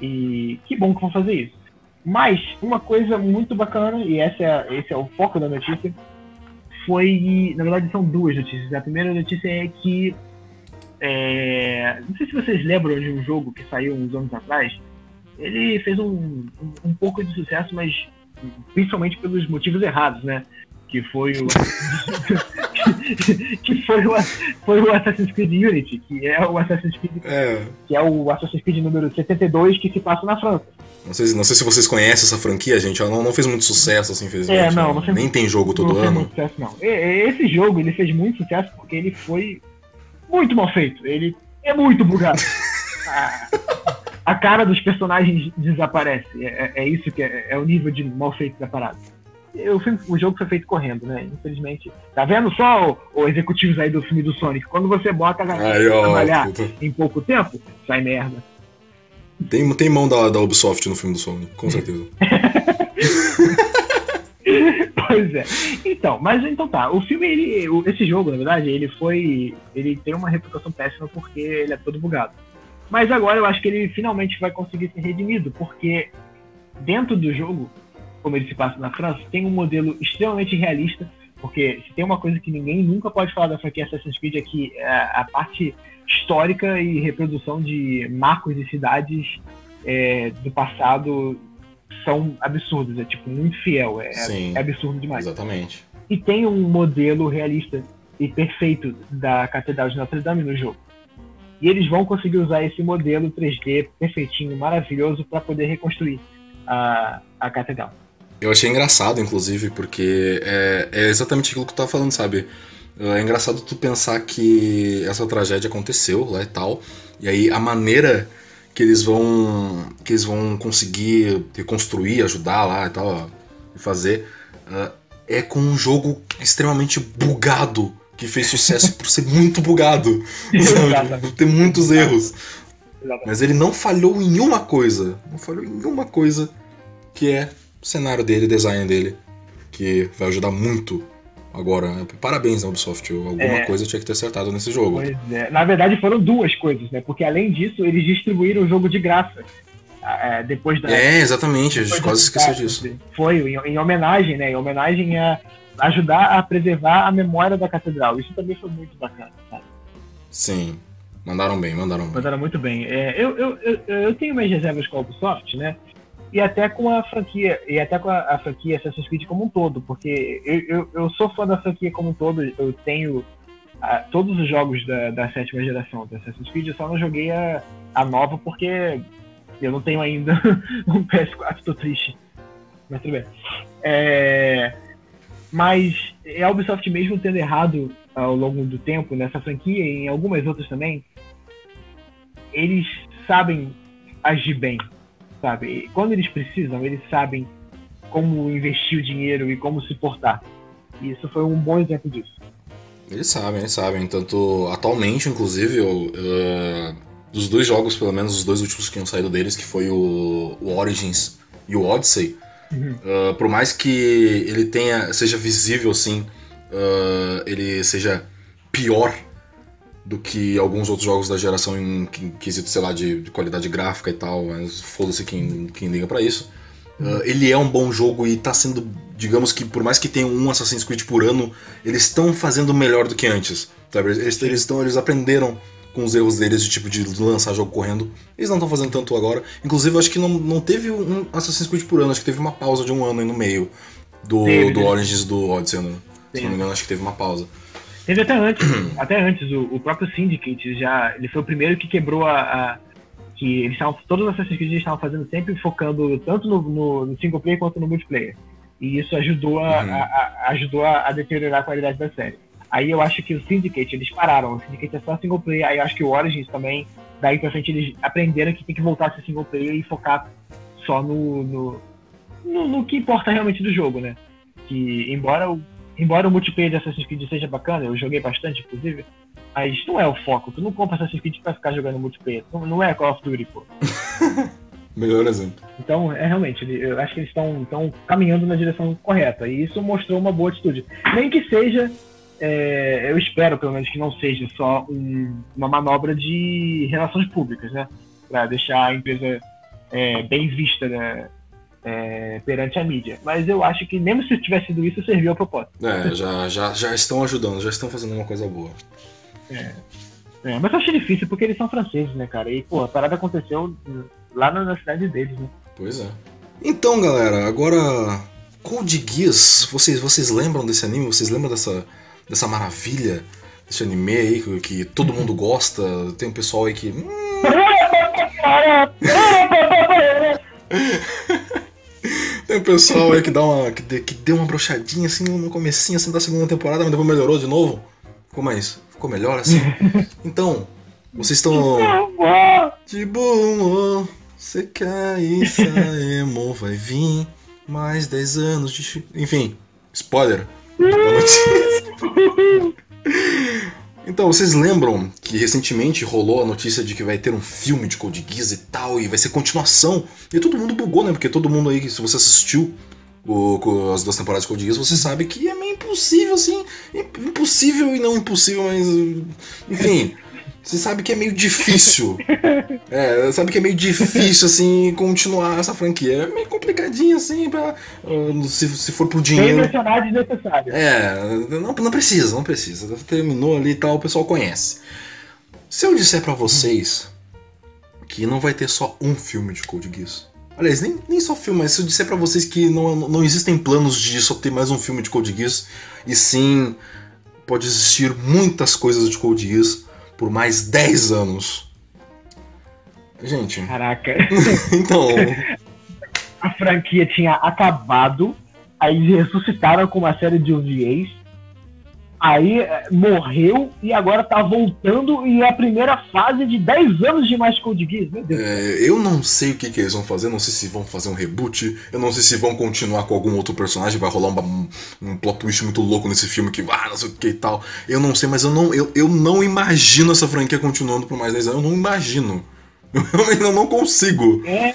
E que bom que vão fazer isso. Mas uma coisa muito bacana, e essa é, esse é o foco da notícia, foi. Na verdade, são duas notícias. A primeira notícia é que. É, não sei se vocês lembram de um jogo que saiu uns anos atrás. Ele fez um, um pouco de sucesso, mas principalmente pelos motivos errados, né? Que foi o. que foi o, foi o Assassin's Creed Unity, que é o Assassin's Creed. É. Que é o Assassin's Creed número 72 que se passa na França. Não sei, não sei se vocês conhecem essa franquia, gente. Ela não, não fez muito sucesso, assim, infelizmente. É, não, não fez, Nem tem jogo todo não ano. Muito sucesso, não. Esse jogo ele fez muito sucesso porque ele foi muito mal feito. Ele é muito bugado. a, a, cara dos personagens desaparece. É, é isso que é, é o nível de mal feito da parada o, filme, o jogo foi feito correndo, né? Infelizmente. Tá vendo só os executivos aí do filme do Sonic? Quando você bota a galera pra trabalhar puta. em pouco tempo, sai merda. Tem, tem mão da, da Ubisoft no filme do Sonic, com certeza. pois é. Então, mas então tá. O filme, ele, esse jogo, na verdade, ele foi. Ele tem uma reputação péssima porque ele é todo bugado. Mas agora eu acho que ele finalmente vai conseguir ser redimido, porque dentro do jogo como ele se passa na França, tem um modelo extremamente realista, porque se tem uma coisa que ninguém nunca pode falar da franquia Assassin's Creed é que é a parte histórica e reprodução de marcos de cidades é, do passado são absurdos, é tipo muito fiel, é, Sim, é absurdo demais. Exatamente. E tem um modelo realista e perfeito da Catedral de Notre Dame no jogo. E eles vão conseguir usar esse modelo 3D perfeitinho, maravilhoso, para poder reconstruir a, a catedral. Eu achei engraçado, inclusive, porque é, é exatamente aquilo que tu tá falando, sabe? É engraçado tu pensar que essa tragédia aconteceu lá e tal, e aí a maneira que eles vão que eles vão conseguir reconstruir, ajudar lá e tal, e fazer, uh, é com um jogo extremamente bugado, que fez sucesso por ser muito bugado, por ter muitos erros. Mas ele não falhou em uma coisa, não falhou em uma coisa, que é o cenário dele, o design dele, que vai ajudar muito agora. Né? Parabéns, né, Ubisoft. Alguma é. coisa tinha que ter acertado nesse jogo. Pois é. Na verdade, foram duas coisas, né? Porque além disso, eles distribuíram o jogo de graça. É, depois da. É, exatamente, a gente quase esqueceu disso. Foi, em, em, homenagem, né? Em homenagem a ajudar a preservar a memória da catedral. Isso também foi muito bacana, sabe? Sim. Mandaram bem, mandaram bem. Mandaram muito bem. É, eu, eu, eu, eu tenho minhas reservas com a Ubisoft, né? E até com a franquia, e até com a, a franquia Assassin's Creed como um todo, porque eu, eu, eu, sou fã da franquia como um todo, eu tenho a, todos os jogos da, da sétima geração da Assassin's Creed, eu só não joguei a, a nova porque eu não tenho ainda um PS4, tô triste. Mas tudo bem. É, mas a Ubisoft mesmo tendo errado ao longo do tempo nessa franquia e em algumas outras também, eles sabem agir bem, sabe? E quando eles precisam, eles sabem como investir o dinheiro e como se portar. E isso foi um bom exemplo disso. Eles sabem, eles sabem. Tanto atualmente, inclusive, eu, uh, dos dois jogos, pelo menos os dois últimos que tinham saído deles, que foi o, o Origins e o Odyssey, uhum. uh, por mais que ele tenha seja visível, assim, uh, ele seja pior do que alguns outros jogos da geração em, quesito, sei lá, de, de, qualidade gráfica e tal, mas foda-se quem, quem liga para isso. Uh, ele é um bom jogo e tá sendo, digamos que por mais que tenha um Assassin's Creed por ano, eles estão fazendo melhor do que antes. Sabe? Eles, eles, tão, eles aprenderam com os erros deles de tipo de lançar jogo correndo. Eles não estão fazendo tanto agora. Inclusive, eu acho que não, não teve um Assassin's Creed por ano, acho que teve uma pausa de um ano aí no meio do, do Origins do Odyssey, né? Se não me engano, acho que teve uma pausa. Teve até antes, até antes, o, o, próprio Syndicate já. Ele foi o primeiro que quebrou a. a que eles estavam. Todos os Assassin's Creed estavam fazendo sempre focando tanto no, no, no, single player quanto no multiplayer. E isso ajudou a, uhum. a, a ajudou a, deteriorar a qualidade da série. Aí eu acho que o Syndicate, eles pararam. O Syndicate é só single player. Aí eu acho que o Origins também, daí pra frente, eles aprenderam que tem que voltar a ser single player e focar só no, no, no, no que importa realmente do jogo, né? Que, embora o embora o multiplayer de Assassin's Creed seja bacana, eu joguei bastante, inclusive, mas não é o foco. Tu não compra Assassin's Creed pra ficar jogando multiplayer. Não é Call of Duty, pô. Melhor exemplo. Então, é realmente, eu acho que eles estão caminhando na direção correta. E isso mostrou uma boa atitude. Nem que seja, é, eu espero pelo menos que não seja só um, uma manobra de relações públicas, né? Pra deixar a empresa é, bem vista né? é, perante a mídia. Mas eu acho que mesmo se tivesse sido isso, serviu a propósito. É, já, já, já estão ajudando, já estão fazendo uma coisa boa. É. é. mas eu achei difícil porque eles são franceses, né, cara? E, pô, a parada aconteceu lá na cidade deles, né? Pois é. Então, galera, agora. Code Geass, vocês, vocês lembram desse anime? Vocês lembram dessa, dessa maravilha? Desse anime aí que, que todo mundo gosta? Tem um pessoal aí que. Hum... Tem um pessoal aí que dá uma. que, de, que deu uma brochadinha assim no comecinho assim da segunda temporada, mas depois melhorou de novo. Ficou mais. Ficou melhor assim. Então, vocês estão. De boa, você isso, emo, vai vir mais 10 anos de. Enfim, spoiler. Então, vocês lembram que recentemente rolou a notícia de que vai ter um filme de Code Geass e tal, e vai ser continuação? E todo mundo bugou, né? Porque todo mundo aí, se você assistiu o, as duas temporadas de Code Geass, você sabe que é meio impossível, assim. Impossível e não impossível, mas. Enfim. Você sabe que é meio difícil. É, sabe que é meio difícil, assim, continuar essa franquia. É meio complicadinho, assim, pra, uh, se, se for pro dinheiro. Bem desnecessário. É, não, não precisa, não precisa. Terminou ali e tal, o pessoal conhece. Se eu disser para vocês que não vai ter só um filme de Code Geass. Aliás, nem, nem só filme, mas se eu disser para vocês que não, não existem planos de só ter mais um filme de Code Geass, e sim pode existir muitas coisas de Code Geass, por mais 10 anos. Gente. Caraca. então. A franquia tinha acabado, aí ressuscitaram com uma série de OVAs Aí é, morreu e agora tá voltando e é a primeira fase de 10 anos de mais Code Geass, meu Deus. É, eu não sei o que, que, eles vão fazer, não sei se vão fazer um reboot, eu não sei se vão continuar com algum outro personagem, vai rolar um, um plot twist muito louco nesse filme que, ah, não sei o que e tal. Eu não sei, mas eu não, eu, eu não imagino essa franquia continuando por mais 10 anos, eu não imagino. Eu, não consigo. É.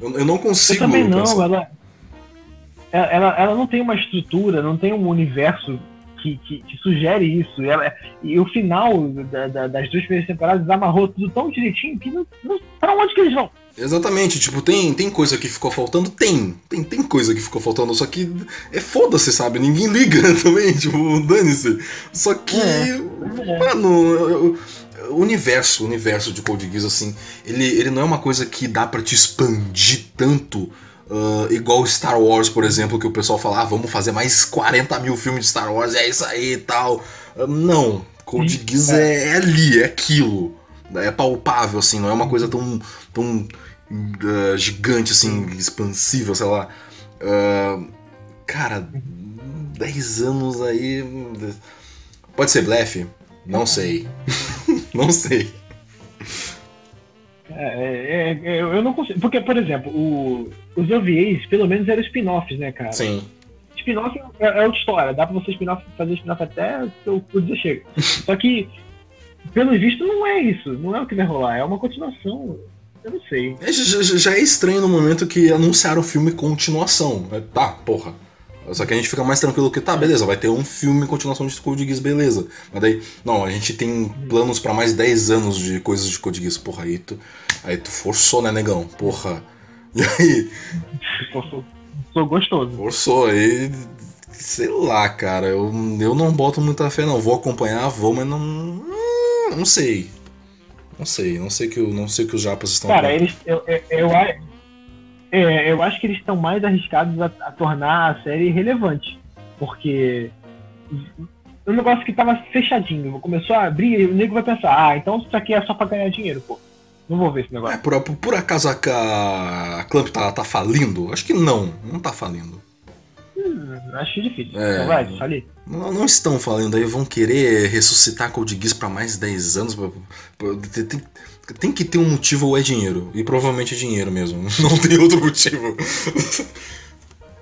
Eu, eu não consigo. Eu também não, ela, ela, ela não tem uma estrutura, não tem um universo que, que, que sugere isso. E, ela, e o final da, da, das duas primeiras temporadas amarrou tudo tão direitinho que não, não, pra onde que eles vão? Exatamente, tipo, tem, tem coisa que ficou faltando? Tem. Tem, tem coisa que ficou faltando, só que é foda-se, sabe? Ninguém liga também, tipo, dane-se. Só que. É, é. Mano, o universo, o universo de Code Geass, assim, ele, ele não é uma coisa que dá para te expandir tanto. Uh, igual Star Wars, por exemplo, que o pessoal fala, ah, vamos fazer mais 40 mil filmes de Star Wars, é isso aí e tal. Uh, não, Code Geass é. é ali, é aquilo. É palpável, assim, não é uma coisa tão, tão uh, gigante, assim, expansiva, sei lá. Cara, 10 anos aí. Pode ser blefe? Não sei. não sei. É, é, é, eu não consigo. Porque, por exemplo, o, os OVAs, pelo menos, eram spin-offs, né, cara? Sim. Spin-off é, é outra história. Dá pra você spin-off, fazer spin-off até o, dia chega. Só que, pelo visto, não é isso. Não é o que vai rolar. É uma continuação. Eu não sei. É, já, já, é estranho no momento que anunciaram o filme continuação. É, tá, porra. Só que a gente fica mais tranquilo que, tá, beleza, vai ter um filme em continuação de Code Geass, beleza. Mas daí, não, a gente tem planos para mais 10 anos de coisas de Code Geass. Porra, aí tu, aí tu forçou, né, negão? Porra. E aí? Sou gostoso. Forçou, aí. Sei lá, cara, eu, eu não boto muita fé, não. Vou acompanhar, vou, mas não. Não sei. Não sei, não sei que, não sei que os japas estão. Cara, eles, eu, eu, eu, é, eu acho que eles estão mais arriscados a, a, tornar a série relevante. Porque um negócio que tava fechadinho, começou a abrir e o nego vai pensar, ah, então isso aqui é só pra ganhar dinheiro, pô. Não vou ver esse negócio. É, por, por, acaso a, a Clamp tá, tá falindo? Acho que não, não tá falindo. Hum, acho difícil. É, não vai, falir. Não, não, estão falando aí, vão querer ressuscitar Code Geass pra mais 10 anos. Tem, tem que ter um motivo ou é dinheiro. E provavelmente é dinheiro mesmo. Não tem outro motivo.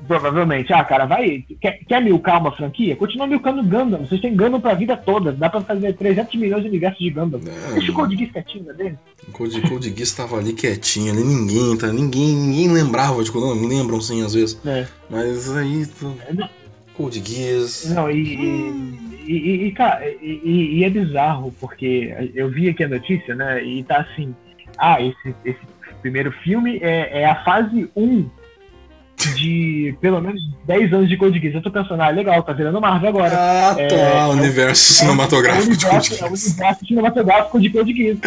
Provavelmente. Ah, cara, vai. Quer, quer milcar uma franquia? Continua milcando Gundam. Vocês têm Gundam pra vida toda. Dá pra fazer 300 milhões de universos de Gundam. É, Deixa o Code Geass quietinho né, dele. O Code, Code Geass tava ali quietinho. Ali ninguém, tá, ninguém, ninguém lembrava de Code lembram sim, às vezes. É. Mas aí. É, Code Geass. Não, e. e e, e, cara, e, e, é bizarro, porque eu vi aqui a notícia, né? E tá assim: ah, esse, esse primeiro filme é, é a fase 1 de pelo menos 10 anos de Code Geass. Eu tô pensando, ah, legal, tá virando Marvel agora. Ah, é, tá, é, universo cinematográfico de Code Geass. É o universo cinematográfico de Code Geass.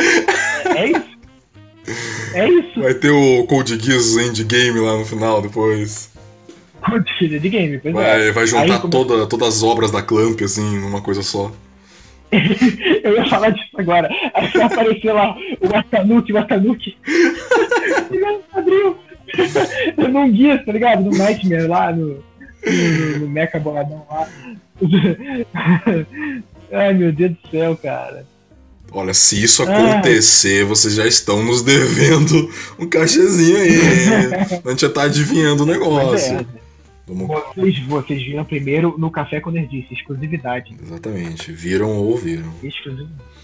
É, é, isso. É isso. Vai ter o Code Geass Endgame lá no final depois. Code de game, pois vai, é. Vai juntar Aí, toda, todas as obras da Clamp, assim, numa coisa só. eu ia falar disso agora. Aí vai aparecer lá o Atanuki, o Atanuki. Abriu. Num guia, tá ligado? No Nightmare lá, no, no, no Mecha Boladão lá. Ai, meu Deus do céu, cara. Olha, se isso acontecer, Ai. vocês já estão nos devendo um cachezinho aí. a gente já tá adivinhando o negócio. Vocês, vocês viram primeiro no Café com Nerdice, exclusividade. Exatamente, viram ou ouviram. Exclusividade.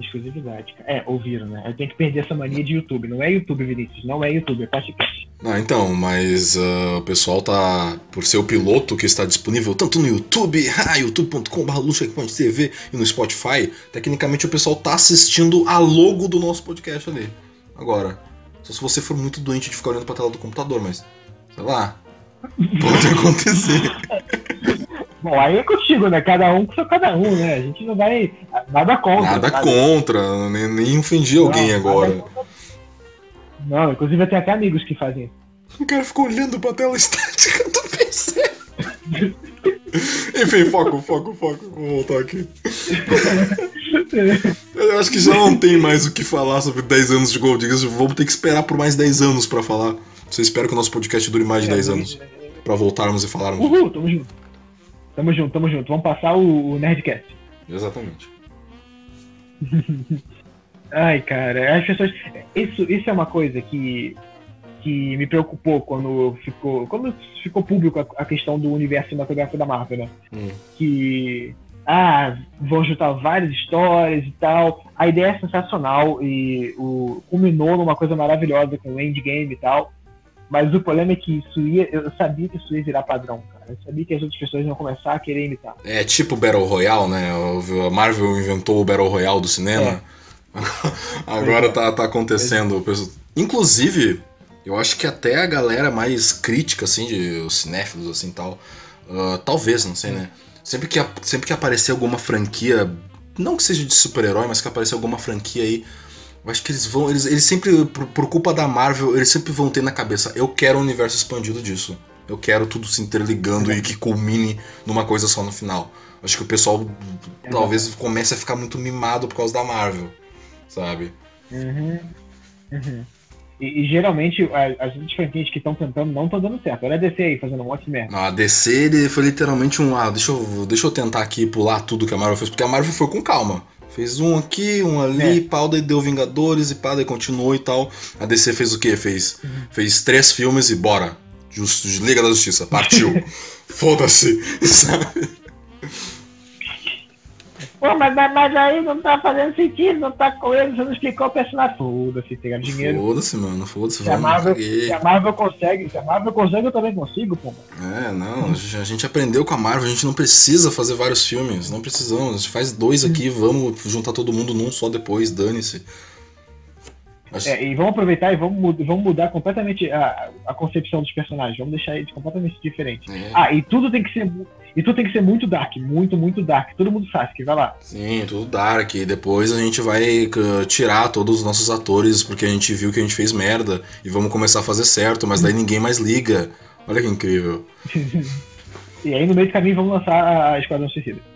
Exclusividade. É, ouviram, né? Eu tenho que perder essa mania de YouTube. Não é YouTube, Vinícius. Não é YouTube, é podcast. Ah, então, mas uh, o pessoal tá. Por ser o piloto que está disponível tanto no YouTube, ah, youtube.com.br TV e no Spotify, tecnicamente o pessoal tá assistindo a logo do nosso podcast ali. Agora. Só se você for muito doente de ficar olhando pra tela do computador, mas. Sei lá. Pode acontecer. Bom, aí é contigo, né? Cada um com seu cada um, né? A gente não vai. Nada contra. Nada, nada. contra, nem, nem ofendi não, alguém agora. Não, inclusive eu tenho até amigos que fazem isso. O cara ficou olhando pra tela estática do PC. Enfim, foco, foco, foco. Vou voltar aqui. Eu acho que já não tem mais o que falar sobre 10 anos de Gold Diggs. Vamos ter que esperar por mais 10 anos pra falar. Você espera que o nosso podcast dure mais de é, 10 anos. Pra voltarmos e falarmos. Uhul, tamo junto. Tamo junto, tamo junto. Vamos passar o, o Nerdcast. Exatamente. Ai, cara, as pessoas. Isso, isso é uma coisa que, que me preocupou quando ficou. Quando ficou público a, a questão do universo cinematográfico da Marvel, né? Hum. Que. Ah, vão juntar várias histórias e tal. A ideia é sensacional e o, culminou numa coisa maravilhosa com o Endgame e tal. Mas o problema é que isso ia. Eu sabia que isso ia virar padrão, cara. Eu sabia que as outras pessoas iam começar a querer imitar. É tipo Battle Royale, né? A Marvel inventou o Battle Royale do cinema. É. Agora tá, tá acontecendo. Inclusive, eu acho que até a galera mais crítica, assim, de os cinéfilos, assim tal. Uh, talvez, não sei, né? Sempre que, sempre que aparecer alguma franquia, não que seja de super-herói, mas que aparecer alguma franquia aí, eu acho que eles vão. Eles, eles sempre, por, por, culpa da Marvel, eles sempre vão ter na cabeça: eu quero um universo expandido disso. Eu quero tudo se interligando e que culmine numa coisa só no final. Acho que o pessoal é talvez comece a ficar muito mimado por causa da Marvel, sabe? Uhum. Uhum. E, e, geralmente as outras franquias que estão tentando não estão dando certo. Olha a DC aí fazendo um monte de merda. Não, a DC ele foi literalmente um. Ah, deixa eu, deixa eu tentar aqui pular tudo que a Marvel fez, porque a Marvel foi com calma. Fez um aqui, um ali, é. pau, daí deu Vingadores e pau, daí continuou e tal. A DC fez o quê? Fez, uhum. fez três filmes e bora. Just, Liga da Justiça, partiu. Foda-se, sabe? Pô, mas, mas aí não tá fazendo sentido, não tá com ele, você não explicou o personagem. Foda-se, pegar dinheiro. Foda-se, mano, foda-se. Se, a Marvel, se a Marvel consegue, se a Marvel consegue, eu também consigo, pô. É, não, a gente aprendeu com a Marvel, a gente não precisa fazer vários filmes, não precisamos. A gente faz dois aqui, vamos juntar todo mundo num só depois, dane-se. É, e vamos aproveitar e vamos, vamos mudar completamente a, a concepção dos personagens. Vamos deixar eles completamente diferentes. É. Ah, e tudo tem que ser e tudo tem que ser muito dark, muito, muito dark. Todo mundo sabe que vai lá. Sim, tudo dark. E depois a gente vai tirar todos os nossos atores porque a gente viu que a gente fez merda e vamos começar a fazer certo, mas daí ninguém mais liga. Olha que incrível. e aí no meio do caminho vamos lançar a Esquadrão Suicida.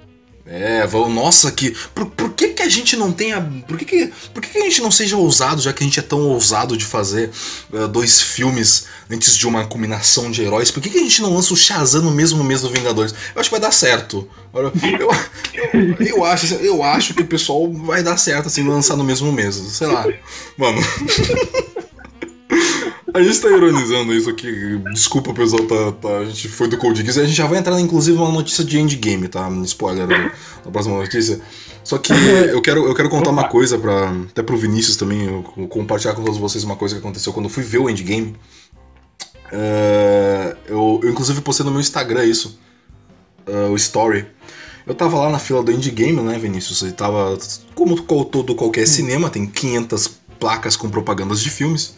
É, nossa, que. Por, por que, que a gente não tenha. Por que, que, por que, que a gente não seja ousado, já que a gente é tão ousado de fazer uh, dois filmes antes de uma combinação de heróis? Por que, que a gente não lança o Shazam no mesmo mês do Vingadores? Eu acho que vai dar certo. Eu, eu, eu, eu, acho, eu acho que o pessoal vai dar certo assim, lançar no mesmo mês. Sei lá. Mano. A gente tá ironizando isso aqui. Desculpa, pessoal, tá, tá, a gente foi do Code Geass. A gente já vai entrar, inclusive, numa notícia de endgame, tá? Spoiler na próxima notícia. Só que eu quero, eu quero contar uma coisa, pra, até pro Vinícius também, compartilhar com todos vocês uma coisa que aconteceu quando eu fui ver o endgame. Uh, eu, eu, inclusive, postei no meu Instagram isso, uh, o story. Eu tava lá na fila do endgame, né, Vinícius? E tava, como todo qualquer cinema, tem 500 placas com propagandas de filmes.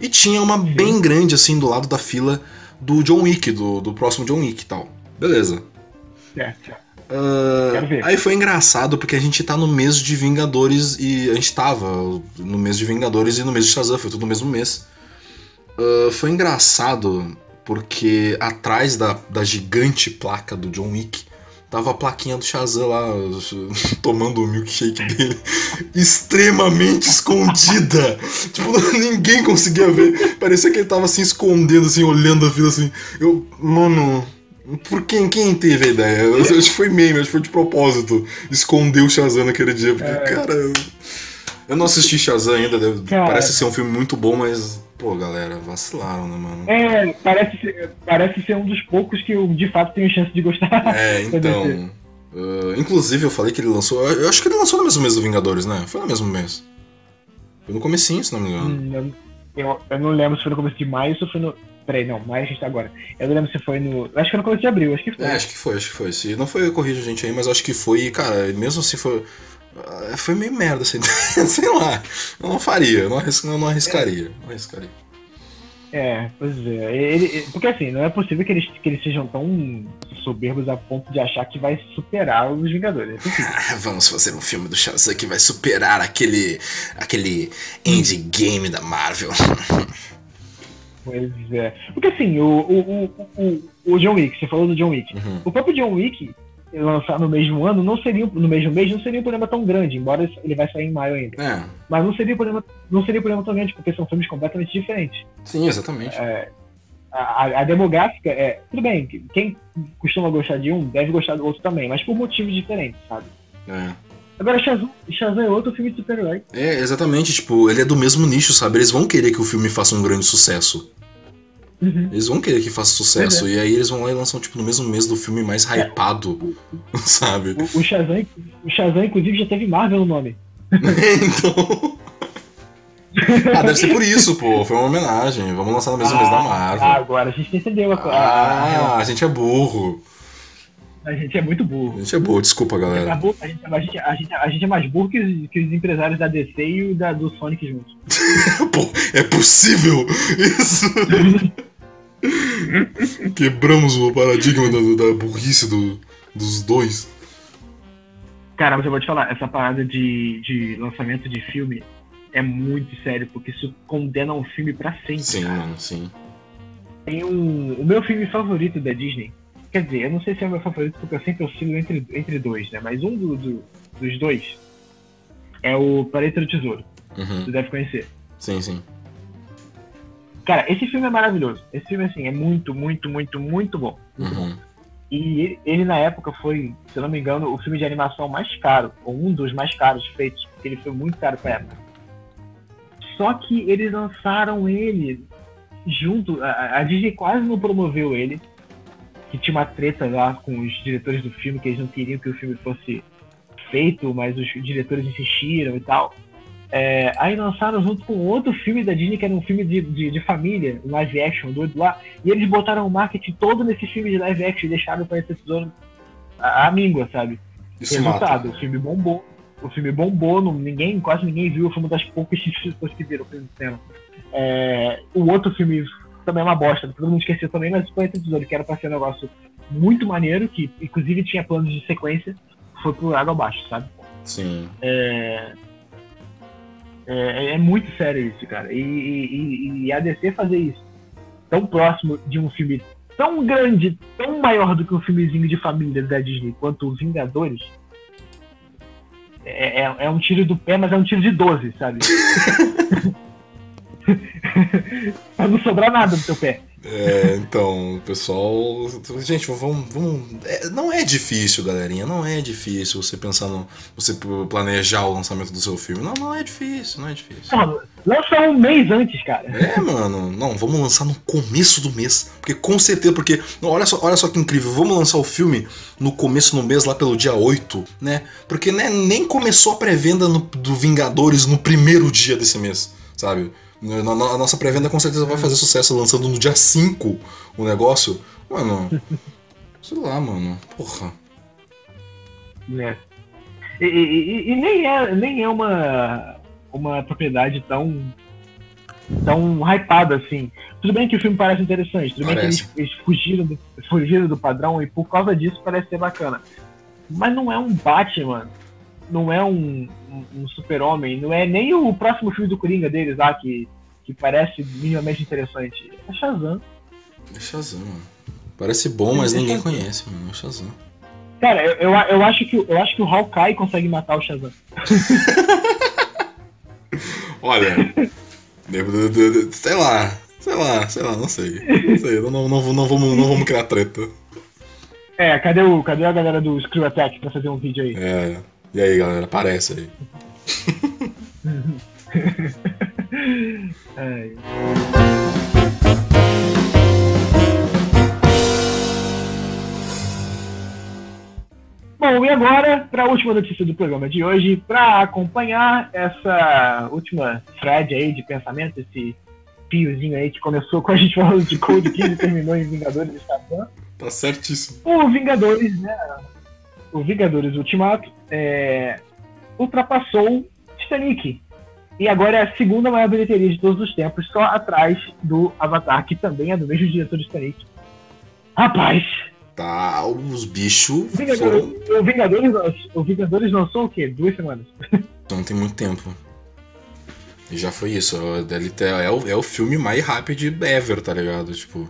E tinha uma bem grande, assim, do lado da fila do John Wick, do, do próximo John Wick e tal. Beleza. Certo. Uh, aí foi engraçado porque a gente tá no mês de Vingadores e a gente tava no mês de Vingadores e no mês de Shazam, foi tudo no mesmo mês. Uh, foi engraçado porque atrás da, da gigante placa do John Wick Tava a plaquinha do Shazam lá, tomando o milkshake dele, extremamente escondida. Tipo, ninguém conseguia ver. Parecia que ele tava assim, escondendo, assim, olhando a vida assim. Eu, mano, por quem, quem teve a ideia? Eu, acho que foi meme, acho que foi de propósito. Esconder o Shazam naquele dia, porque, é. cara. Eu não assisti Shazam ainda, parece ser um filme muito bom, mas Pô, galera, vacilaram, né, mano? É, parece ser, parece ser um dos poucos que eu de fato tenho chance de gostar. É, então. Uh, inclusive, eu falei que ele lançou. Eu acho que ele lançou no mesmo mês do Vingadores, né? Foi no mesmo mês. Foi no comecinho, se não me engano. Hum, eu, eu, não lembro se foi no começo de maio ou se foi no. Peraí, não, maio a gente tá agora. Eu não lembro se foi no. Acho que foi no começo de abril, acho que foi. É, acho que foi, acho que foi. Se não foi, corrija a gente aí, mas acho que foi. Cara, mesmo assim foi. Ah, foi meio merda assim. Sei lá. Eu não faria, eu não, eu não arriscaria. Não arriscaria. É, pois é. Ele, porque assim, não é possível que eles, que eles sejam tão soberbos a ponto de achar que vai superar os Vingadores. É Vamos fazer um filme do Shazam que vai superar aquele, aquele endgame da Marvel. Pois é. Porque assim, o, o, o, o, John Wick, você falou do John Wick. Uhum. O próprio John Wick, lançar no mesmo ano, não seria no mesmo mês, não seria um problema tão grande, embora ele vai sair em maio ainda. É. Mas não seria um problema, não seria um problema tão grande, porque são filmes completamente diferentes. Sim, exatamente. É, a, a, demográfica é. Tudo bem, quem costuma gostar de um deve gostar do outro também, mas por motivos diferentes, sabe? É. Agora, Shazam, Shazam é outro filme de super-herói. É, exatamente, tipo, ele é do mesmo nicho, sabe? Eles vão querer que o filme faça um grande sucesso. Uhum. Eles vão querer que faça sucesso. Uhum. E aí eles vão lá e lançam, tipo, no mesmo mês do filme mais é. hypado, sabe? O, o, Shazam, o Shazam, inclusive, já teve Marvel no nome. então. Ah, deve ser por isso, pô. Foi uma homenagem. Vamos lançar no mesmo ah, mês da Marvel. Ah, agora a gente entendeu a. Ah, a gente é burro. A gente é muito burro. A gente é burro, desculpa, galera. A gente, a gente, a gente, a gente, a gente é mais burro que os, que os empresários da DC e da, do Sonic juntos. Pô, é possível isso? Quebramos o paradigma da, da burrice do, dos dois. Cara, mas eu vou te falar, essa parada de, de lançamento de filme é muito sério, porque isso condena um filme pra sempre. Sim, cara. mano, sim. Tem um. O meu filme favorito da Disney. Quer dizer, eu não sei se é o meu favorito porque eu sempre oscilo entre, entre dois, né? Mas um do, do, dos dois é o Planeta do Tesouro. Uhum. Tu deve conhecer. Sim, sim. Cara, esse filme é maravilhoso. Esse filme, assim, é muito, muito, muito, muito bom. Muito bom. Uhum. E ele, ele, na época, foi, se eu não me engano, o filme de animação mais caro, ou um dos mais caros feitos, porque ele foi muito caro pra época. Só que eles lançaram ele junto. A, a Disney quase não promoveu ele. Que tinha uma treta lá com os diretores do filme, que eles não queriam que o filme fosse feito, mas os diretores insistiram e tal. É, aí lançaram junto com outro filme da Disney, que era um filme de, de, de família, live action doido lá, e eles botaram o marketing todo nesse filme de live action e deixaram para esse tesouro a, a míngua, sabe? Isso Resultado, mata. o filme bombou. O filme bombou, não, ninguém, quase ninguém viu, foi uma das poucas pessoas que viram o filme no cinema. É, o outro filme também é uma bosta, todo mundo esqueceu também, mas foi esse tesouro, que era pra ser um negócio muito maneiro, que inclusive tinha planos de sequência, foi pro água abaixo, sabe? Sim. É, é, é muito sério isso, cara. E, e, e, a DC fazer isso tão próximo de um filme tão grande, tão maior do que um filmezinho de família da Disney quanto os Vingadores. É, é, é um tiro do pé, mas é um tiro de 12, sabe? pra não sobrar nada do teu pé. É, então, pessoal. Gente, vamos. vamos é, não é difícil, galerinha. Não é difícil você pensar no. Você planejar o lançamento do seu filme. Não, não é difícil, não é difícil. Mano, lança um mês antes, cara. É, mano. Não, vamos lançar no começo do mês. Porque com certeza, porque. Não, olha, só, olha só que incrível. Vamos lançar o filme no começo do mês, lá pelo dia 8, né? Porque né, nem começou a pré-venda do Vingadores no primeiro dia desse mês, sabe? A nossa pré-venda com certeza vai fazer sucesso lançando no dia 5 o negócio. Mano, sei lá, mano. Porra. É. E, e, e, nem é, nem é uma, uma propriedade tão tão hypada assim. Tudo bem que o filme parece interessante, tudo parece. bem que eles, eles fugiram, do, fugiram do padrão e por causa disso parece ser bacana. Mas não é um Batman, não é um, um, um super-homem, não é nem o próximo filme do Coringa deles lá, que, que parece minimamente interessante. É Shazam. É Shazam, mano. Parece bom, mas é ninguém Shazam. conhece, mano. É Shazam. Cara, eu, eu, eu, acho que, eu acho que o Hawkeye consegue matar o Shazam. Olha, sei lá, sei lá, sei lá, não sei. Não sei, não, não, não, não, vamos, não vamos criar treta. É, cadê, o, cadê a galera do Screw Attack pra fazer um vídeo aí? É. E aí, galera, aparece aí. Ai. Bom, e agora, para a última notícia do programa de hoje, para acompanhar essa última thread aí de pensamento, esse fiozinho aí que começou com a gente falando de Code King e terminou em Vingadores de Satã. Tá certíssimo. O Vingadores, né? O Vingadores Ultimato é, ultrapassou Titanic. E agora é a segunda maior bilheteria de todos os tempos, só atrás do Avatar, que também é do mesmo diretor de Titanic. Rapaz! Tá, os bichos. Vingadores, foram... o, Vingadores, o Vingadores lançou o quê? Duas semanas? Não tem muito tempo. E já foi isso. É o, é o filme mais rápido ever, tá ligado? Tipo.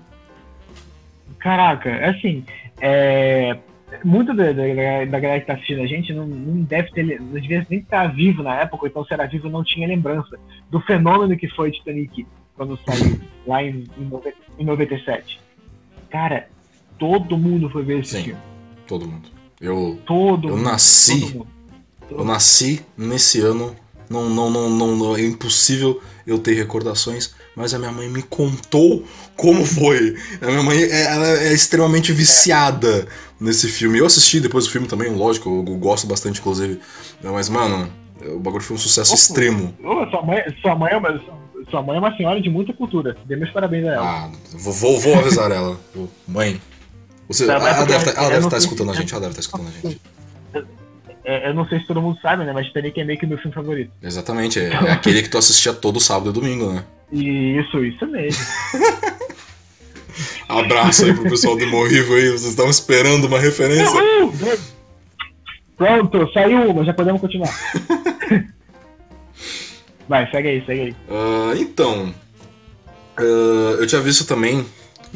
Caraca, assim. É, muito da, da, da, galera que tá assistindo a gente não, não deve ter, às vezes nem tá vivo na época, ou então se era vivo não tinha lembrança do fenômeno que foi Titanic quando saiu lá em, em 97. Cara, todo mundo foi ver esse Sim, filme. Todo mundo. Eu, todo eu mundo, nasci. Todo mundo, todo eu nasci nesse ano. Não, não, não, não, não, é impossível eu ter recordações, mas a minha mãe me contou como foi. A minha mãe ela é extremamente viciada nesse filme. Eu assisti depois do filme também, lógico, eu gosto bastante, inclusive. Mas, mano, O bagulho foi um sucesso Opa. extremo. Ô, sua, mãe, sua, mãe é uma, sua mãe é uma senhora de muita cultura. Dê meus parabéns a ela. Ah, vou, vou avisar ela. Mãe. Você, tá, ela, deve, tá, ela deve estar tá escutando a gente, ela deve estar escutando a gente. É, eu não sei se todo mundo sabe, né? Mas Titanic é meio que meu filme favorito. Exatamente, é, é aquele que tu assistia todo sábado e domingo, né? Isso, isso mesmo. Abraço aí pro pessoal do Morrivo aí, vocês estavam esperando uma referência. Pronto, saiu uma, já podemos continuar. Vai, segue aí, segue aí. Uh, então, uh, eu tinha visto também,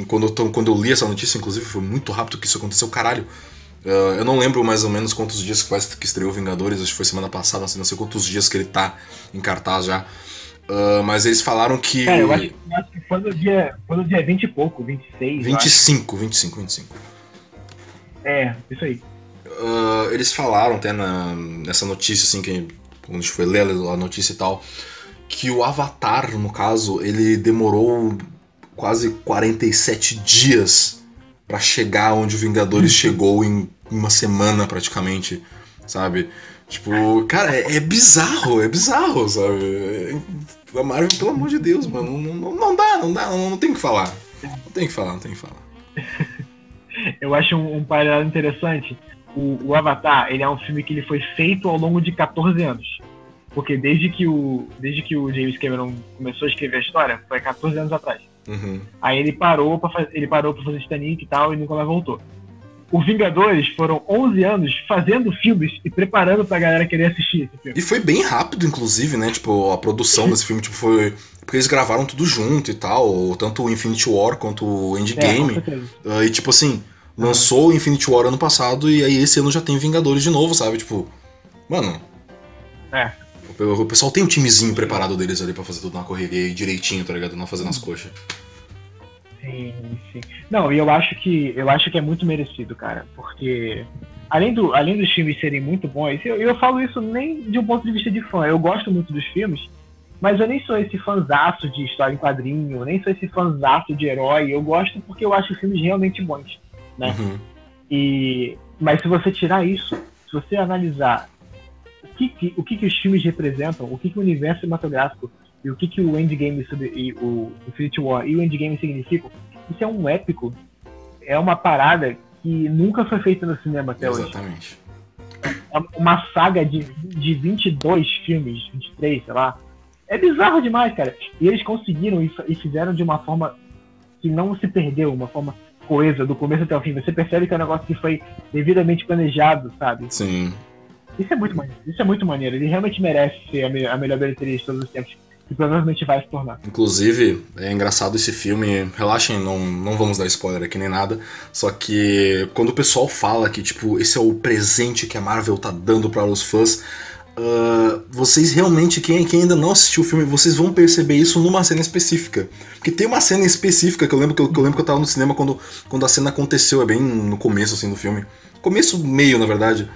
quando eu, quando eu li essa notícia, inclusive, foi muito rápido que isso aconteceu, caralho. Uh, eu não lembro mais ou menos quantos dias que faz que estreou Vingadores, acho que foi semana passada, assim, não sei quantos dias que ele tá em cartaz já. Uh, mas eles falaram que. É, eu acho, eu acho, que foi no dia, foi no dia 20 e pouco, 26. 25, 25, 25. É, isso aí. Uh, eles falaram até na, nessa notícia, assim, que quando a gente foi ler a notícia e tal, que o Avatar, no caso, ele demorou quase 47 dias para chegar onde o Vingadores uhum. chegou em uma semana praticamente, sabe? Tipo, cara, é, é bizarro, é bizarro, sabe? A Marvel, pelo amor de Deus, mano, não, não, não dá, não dá, não, não tem o que falar. Não tem o que falar, não tem o que falar. Eu acho um, um paralelo interessante. O, o, Avatar, ele é um filme que ele foi feito ao longo de 14 anos. Porque desde que o, desde que o James Cameron começou a escrever a história, foi 14 anos atrás. Uhum. Aí ele parou para ele parou para fazer Titanic e tal e nunca mais voltou. Os Vingadores foram 11 anos fazendo filmes e preparando pra galera querer assistir esse filme. E foi bem rápido, inclusive, né? Tipo, a produção desse filme tipo, foi. Porque eles gravaram tudo junto e tal, tanto o Infinity War quanto o Endgame. É, e tipo assim, lançou o Infinity War ano passado e aí esse ano já tem Vingadores de novo, sabe? Tipo, mano. É. O, o pessoal tem um timezinho preparado deles ali pra fazer tudo na correria e direitinho, tá ligado? Não fazendo as coxas. Sim, sim. Não, e eu acho que eu acho que é muito merecido, cara, porque além, do, além dos filmes serem muito bons, eu, eu falo isso nem de um ponto de vista de fã, eu gosto muito dos filmes, mas eu nem sou esse fãzaço de história em quadrinho, nem sou esse fãzaço de herói, eu gosto porque eu acho filmes realmente bons, né? Uhum. E, mas se você tirar isso, se você analisar o que, que o que, que os filmes representam, o que, que o universo cinematográfico e o que, que o Endgame e o Infinity War e o Endgame significam, isso é um épico. É uma parada que nunca foi feita no cinema até Exatamente. hoje. É uma saga de, de 22 filmes, 23, sei lá. É bizarro demais, cara. E eles conseguiram e, e fizeram de uma forma que não se perdeu, uma forma coesa, do começo até o fim. Você percebe que é um negócio que foi devidamente planejado, sabe? Sim. Isso é muito maneiro. Isso é muito maneiro. Ele realmente merece ser a, me a melhor bilheteria de todos os tempos que provavelmente vai se tornar. Inclusive, é engraçado esse filme. Relaxem, não, não vamos dar spoiler aqui nem nada. Só que quando o pessoal fala que, tipo, esse é o presente que a Marvel tá dando para os fãs. Uh, vocês realmente, quem, quem, ainda não assistiu o filme, vocês vão perceber isso numa cena específica. Porque tem uma cena específica que eu lembro que eu, que eu lembro que eu tava no cinema quando, quando a cena aconteceu, é bem no começo assim do filme. Começo, meio, na verdade.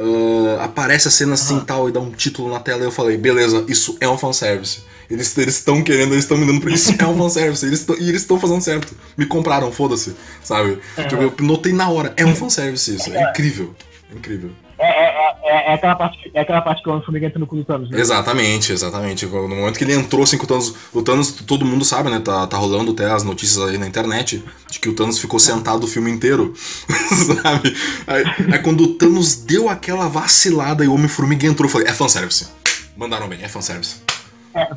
Uh, aparece a cena assim uhum. tal e dá um título na tela e eu falei, beleza, isso é um fanservice. Eles estão querendo, eles estão me dando pra isso, é um fanservice. Eles tão, e eles estão fazendo certo. Me compraram, foda-se, sabe? Uhum. Tipo, eu notei na hora, é um fanservice isso. É, é incrível. É incrível. É, é, é, é, aquela parte, é aquela parte que o Homem-Formiga entra no cu do Thanos, né? Exatamente, exatamente. No momento que ele entrou assim com o Thanos, o Thanos, todo mundo sabe, né? Tá, tá rolando até as notícias aí na internet de que o Thanos ficou sentado o filme inteiro, sabe? Aí, aí, quando o Thanos deu aquela vacilada e o Homem-Formiga entrou, eu falei, é fanservice. Mandaram bem, é fanservice. É,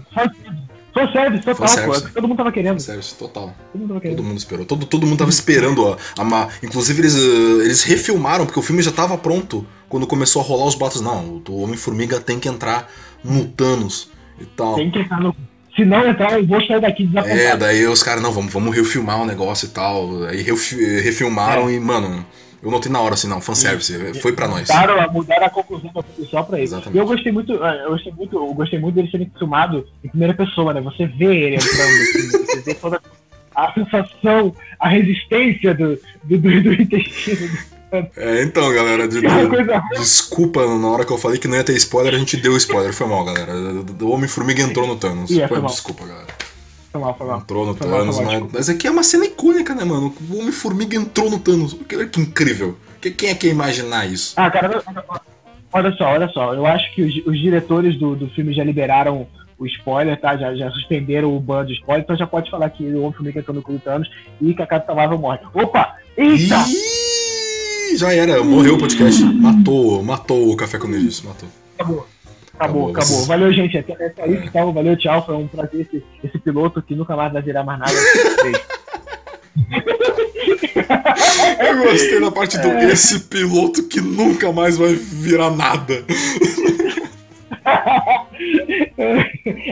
Fanservice total, Fanservice. pô. Todo mundo tava querendo. Fanservice total. Todo mundo, tava querendo. todo mundo esperou. Todo, todo mundo tava esperando. A, a, inclusive, eles, uh, eles refilmaram, porque o filme já tava pronto quando começou a rolar os boatos. Não, o Homem-Formiga tem que entrar no Thanos e tal. Tem que entrar no. Se não entrar, eu vou sair daqui desapontado. É, daí os caras, não, vamos, vamos refilmar o negócio e tal. Aí refilmaram é. e, mano. Eu notei na hora assim, não, fanservice, e, foi pra nós. Mudaram, mudaram a conclusão da produção pra isso. E eu gostei muito, é, eu gostei muito, eu gostei muito dele sendo filmado em primeira pessoa, né? Você vê ele entrando, assim, você vê toda a sensação, a resistência do, do, do, do intestino. É, então, galera, de, de, desculpa na hora que eu falei que não ia ter spoiler, a gente deu spoiler, foi mal, galera. O Homem-Formiga entrou no Thanos. É, foi, foi desculpa, galera. Foi mal, foi mal. Entrou no foi Thanos, mal, mas, mas aqui é uma cena icônica, né, mano? O Homem-Formiga entrou no Thanos. Que, que incrível. Que, quem é que ia imaginar isso? Ah, cara, Olha só, olha só. Eu acho que os, os diretores do, do filme já liberaram o spoiler, tá? Já, já suspenderam o ban de spoiler, então já pode falar que o Homem-Formiga entrou no Thanos e que a Capitã Marvel morre. Opa! Eita! Ih, já era, morreu o podcast. Matou, matou o Café com Nerdice, matou. Acabou. Acabou, acabou. acabou. Valeu, gente. Até, até isso, então. Valeu, tchau. Foi um prazer esse, esse piloto que nunca mais vai virar mais nada. Eu gostei da parte do é. esse piloto que nunca mais vai virar nada.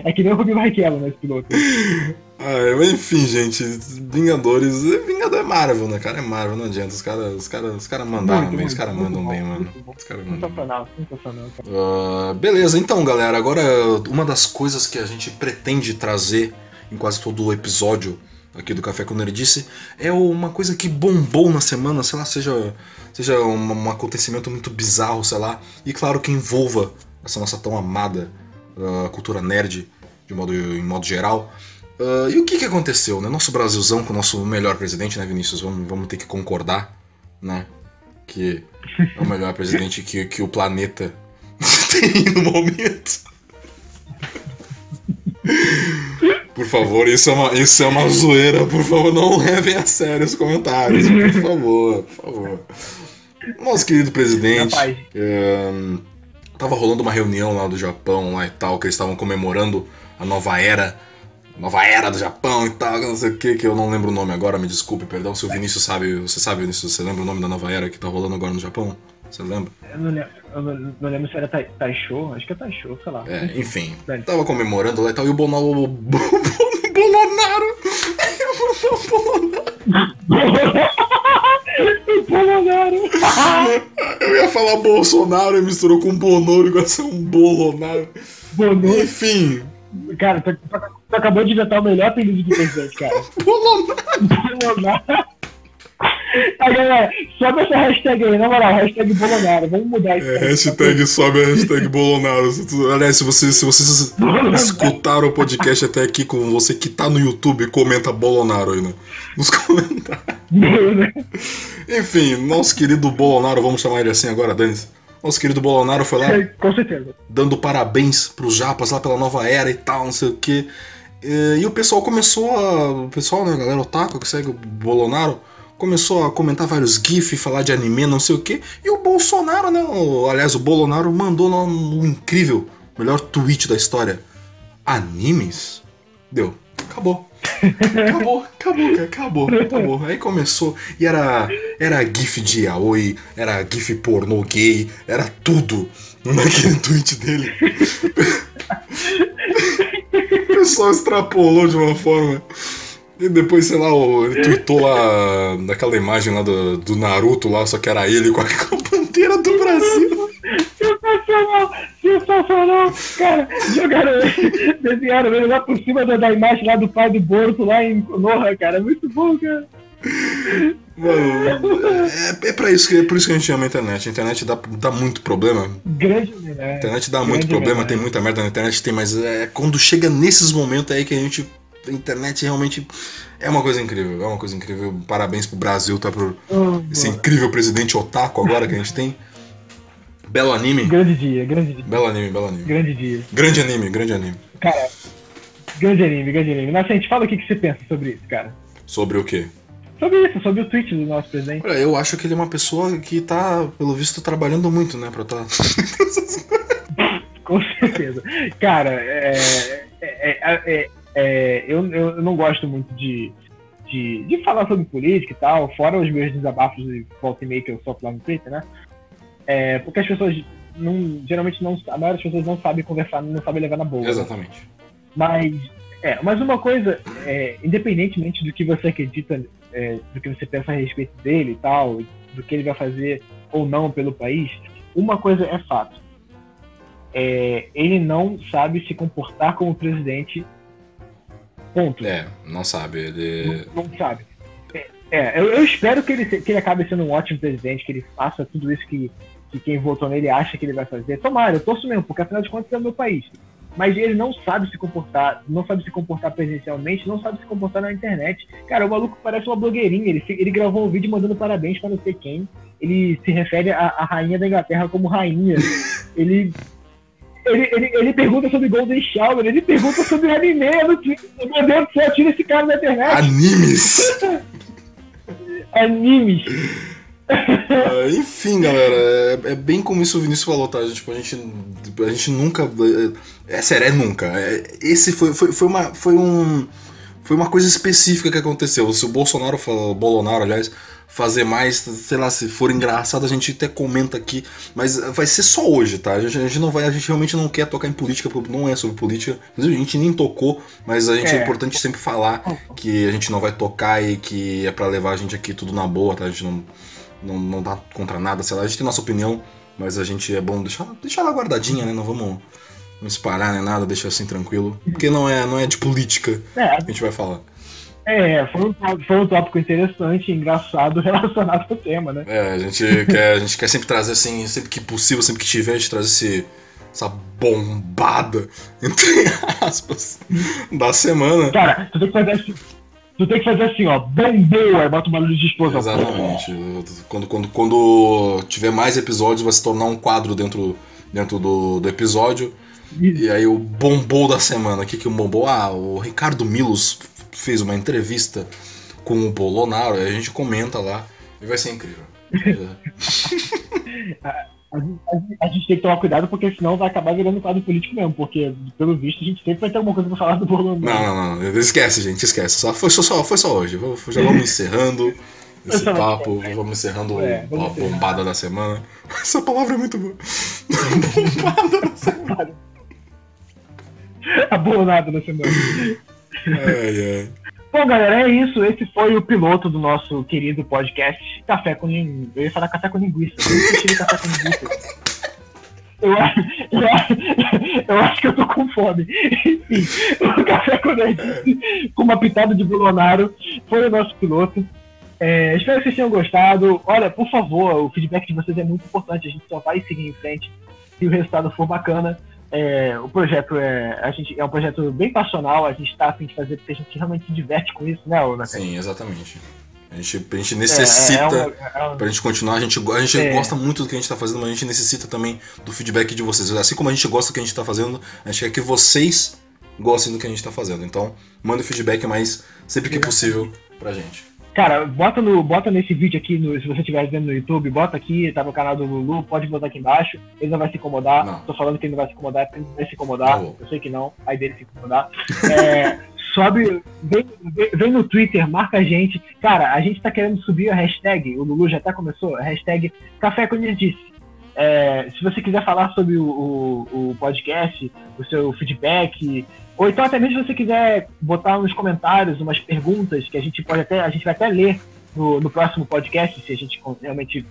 É que nem o Ruby Barrichello nesse piloto. Ah, enfim, gente, Vingadores. Vingador é Marvel, né, cara? É Marvel, não adianta. Os caras os cara, os cara mandaram muito, bem, muito, os caras mandam bom, bem, mano. Os cara sensacional, sensacional. Uh, beleza, então, galera, agora uma das coisas que a gente pretende trazer em quase todo o episódio aqui do Café com Nerdice é uma coisa que bombou na semana, sei lá, seja, seja um, um acontecimento muito bizarro, sei lá, e claro que envolva essa nossa tão amada uh, cultura nerd de modo, em modo geral. Uh, e o que, que aconteceu, né? Nosso Brasilzão com o nosso melhor presidente, né, Vinícius? Vamos, vamos ter que concordar, né? Que é o melhor presidente que, que o planeta tem no momento. Por favor, isso é, uma, isso é uma zoeira. Por favor, não levem a sério os comentários. Por favor, por favor. Nosso querido presidente. É, tava rolando uma reunião lá do Japão lá e tal, que eles estavam comemorando a nova era. Nova era do Japão e tal, não sei o que, que eu não lembro o nome agora, me desculpe, perdão. Se o Vinícius sabe, você sabe, Vinícius, você lembra o nome da nova era que tá rolando agora no Japão? Você lembra? Eu não lembro, eu não, lembro se era tai, Taisho, acho que é Taisho, sei lá. É, enfim, tava comemorando lá e tal, e o Bonalo. O Bolonaro! o Bolonaro! Eu ia falar Bolsonaro e misturou com Bonoro igual ser um Bolonaro. Bonoro. Enfim. Cara, tu, tu, acabou de inventar o melhor apelido de presidente, cara. Bolonaro! Bolonaro! Tá, galera, sobe essa hashtag aí, na moral, hashtag Bolonaro. Vamos mudar isso. É, hashtag sobe a hashtag Bolonaro. Aliás, se vocês, se vocês escutaram o podcast até aqui com você que tá no YouTube, comenta Bolonaro aí, né? Nos comentários. Enfim, nosso querido Bolonaro, vamos chamar ele assim agora, Dani. Nosso querido Bolonaro foi lá. Com certeza. Dando parabéns pros japas lá pela nova era e tal, não sei o quê. E, e o pessoal começou a. O pessoal, né, a galera otaku que segue o Bolonaro começou a comentar vários GIFs, falar de anime, não sei o que. E o Bolsonaro, né? O, aliás, o Bolonaro mandou lá um incrível, melhor tweet da história. Animes? Deu. Acabou. Acabou, acabou, cara, acabou, acabou. Aí começou, e era, era GIF de Aoi, era GIF pornô gay, era tudo naquele tweet dele. o pessoal extrapolou de uma forma e depois, sei lá, ele tweetou lá naquela imagem lá do, do Naruto lá, só que era ele com a, com a bandeira do Brasil. Sensacional! Sensacional! Cara, jogaram desenharam ele lá por cima da, da imagem lá do pai do Boruto lá em Konoha, cara. Muito bom, cara. Mano, é, é, pra isso que, é por isso que a gente ama a internet. A internet dá, dá muito problema. Grande né? A internet dá muito problema, tem muita merda na internet, tem, mas é quando chega nesses momentos aí que a gente a internet realmente é uma coisa incrível, é uma coisa incrível. Parabéns pro Brasil, tá? Por oh, esse boa. incrível presidente otaku agora que a gente tem. Belo anime. Grande dia, grande dia. Belo anime, belo anime. Grande dia. Grande anime, grande anime. Cara, grande anime, grande anime. Nascente, fala o que, que você pensa sobre isso, cara. Sobre o quê? Sobre isso, sobre o tweet do nosso presidente. Olha, eu acho que ele é uma pessoa que tá, pelo visto, trabalhando muito, né, pra tá. Com certeza. Cara, é, é, é, é eu, eu não gosto muito de, de, de, falar sobre política e tal, fora os meus desabafos de volta e meia que eu sopro lá no Twitter, né? É, porque as pessoas não, geralmente não, a maioria das pessoas não sabe conversar, não sabe levar na boa. Exatamente. Né? Mas, é, mas uma coisa, é, independentemente do que você acredita, é, do que você pensa a respeito dele e tal, do que ele vai fazer ou não pelo país, uma coisa é fato. É, ele não sabe se comportar como presidente Ponto. É, não sabe. Ele. Não, não sabe. É, é eu, eu, espero que ele, que ele acabe sendo um ótimo presidente, que ele faça tudo isso que, que quem votou nele acha que ele vai fazer. Tomara, eu torço mesmo, porque afinal de contas é o meu país. mas ele não sabe se comportar, não sabe se comportar presencialmente, não sabe se comportar na internet. Cara, o maluco parece uma blogueirinha, ele, ele gravou um vídeo mandando parabéns para não sei quem, ele se refere à, à rainha da Inglaterra como rainha, ele ele, ele, ele, pergunta sobre Golden Shower, ele pergunta sobre anime no Twitter. Meu Deus do céu, tira esse cara da internet. Animes! Animes. Uh, enfim, galera, é, é, bem como isso o Vinícius falou, tá? Tipo, a gente, a gente nunca. É, é sério, é nunca. É, esse foi, foi, foi, uma, foi, um, foi uma coisa específica que aconteceu. Se o Bolsonaro, o Bolsonaro, aliás, fazer mais, sei lá, se for engraçado, a gente até comenta aqui, mas vai ser só hoje, tá? A gente, a gente não vai, a gente realmente não quer tocar em política, não é sobre política. Inclusive, a gente nem tocou, mas a gente é, é importante sempre falar que a gente não vai tocar e que é para levar a gente aqui tudo na boa, tá? A gente não não, não tá contra nada, sei lá. A gente tem nossa opinião, mas a gente é bom deixar, deixar ela guardadinha, né? Não vamos não espalhar nem nada, deixar assim tranquilo. Porque não é, não é de política é. que a gente vai falar. É, foi um, foi um tópico interessante, engraçado relacionado ao tema, né? É, a gente, quer, a gente quer sempre trazer assim, sempre que possível, sempre que tiver, a gente trazer esse, essa bombada, entre aspas, da semana. Cara, tu tem que fazer assim Tu tem que fazer assim, ó, bombou, aí bota uma luz de explosão. Exatamente. Quando, quando, quando tiver mais episódios, vai se tornar um quadro dentro, dentro do, do episódio. E aí o bombou da semana. O que, que o bombou? Ah, o Ricardo Milos fez uma entrevista com o Bolonaro, a gente comenta lá. E vai ser incrível. A, a, a, gente tem que tomar cuidado porque senão vai acabar virando quadro político mesmo, porque pelo visto a gente sempre vai ter alguma coisa pra falar do Bolsonaro. Não, não, não, esquece, gente, esquece. Só, foi, só, foi só hoje. Já vamos encerrando esse papo, vamos encerrando é, vamos a bombada da semana. Essa palavra é muito boa. bombada da semana. a bolonada da semana. Ai, ai. Bom, galera, é isso. Esse foi o piloto do nosso querido podcast Café com Linguiça. Eu ia falar café com linguiça. Eu café com linguiça. Eu, eu, eu, acho que eu tô com fome. Enfim, o Café com Linguiça, com uma pitada de Bolonaro, foi o nosso piloto. É, espero que vocês tenham gostado. Olha, por favor, o feedback de vocês é muito importante. A gente só vai seguir em frente se o resultado for bacana. É, o projeto é, a gente, é um projeto bem passional, a gente está a fim de fazer porque a gente realmente se diverte com isso, né, Ona? Sim, exatamente. A gente, a gente necessita, é, é, é uma, é pra gente continuar, a gente, a gente é. gosta muito do que a gente está fazendo, mas a gente necessita também do feedback de vocês. Assim como a gente gosta do que a gente está fazendo, a gente quer que vocês gostem do que a gente está fazendo. Então, manda o feedback mais sempre que possível pra gente. Cara, bota, no, bota nesse vídeo aqui, no, se você estiver vendo no YouTube, bota aqui, tá no canal do Lulu, pode botar aqui embaixo. Ele não vai se incomodar. Não. Tô falando que ele não vai se incomodar, ele vai se incomodar. Não. Eu sei que não, aí dele se incomodar. é, sobe, vem, vem, no Twitter, marca a gente. Cara, a gente tá querendo subir a hashtag, o Lulu já até começou, a hashtag Café com Nerdice. É, se você quiser falar sobre o, o, o, podcast, o seu feedback, ou então até mesmo se você quiser botar nos comentários umas perguntas que a gente pode até, a gente vai até ler no, no próximo podcast, se a gente realmente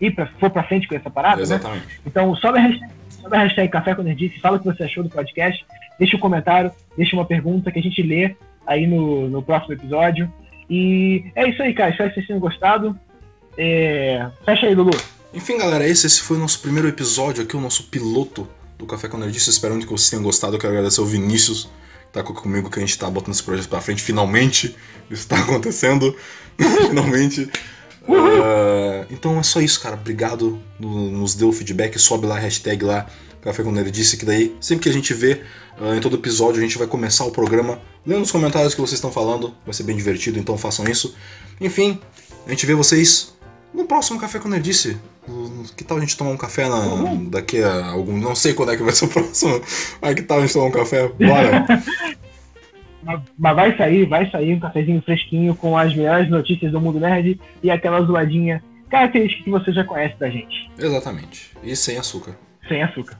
ir pra, for pra frente com essa parada. Né? Exatamente. Né? Então sobe a hashtag, sobe a hashtag Café com Nerdice, fala o que você achou do podcast, deixa um comentário, deixa uma pergunta que a gente lê aí no, no próximo episódio. E é isso aí, cara. Espero que vocês tenham gostado. É... Fecha aí, Lulu. Enfim, galera, esse, esse foi o nosso primeiro episódio aqui, o nosso piloto do Café com Nerdice. Espero muito que vocês tenham gostado. Eu quero agradecer ao Vinícius, que tá comigo, que a gente tá botando esse projeto pra frente. Finalmente, isso tá acontecendo. Finalmente. Uh, então é só isso, cara. Obrigado. Nos deu o feedback. Sobe lá hashtag lá, Café com Nerdice, que daí, sempre que a gente vê uh, em todo episódio, a gente vai começar o programa lendo os comentários que vocês estão falando. Vai ser bem divertido, então façam isso. Enfim, a gente vê vocês no próximo Café com Nerdice. Que tal a gente tomar um café na, uhum. daqui a algum. Não sei quando é que vai ser o próximo. Mas que tal a gente tomar um café? Bora! Mas vai sair, vai sair um cafezinho fresquinho com as melhores notícias do mundo nerd e aquela zoadinha característica que você já conhece da gente. Exatamente. E sem açúcar. Sem açúcar.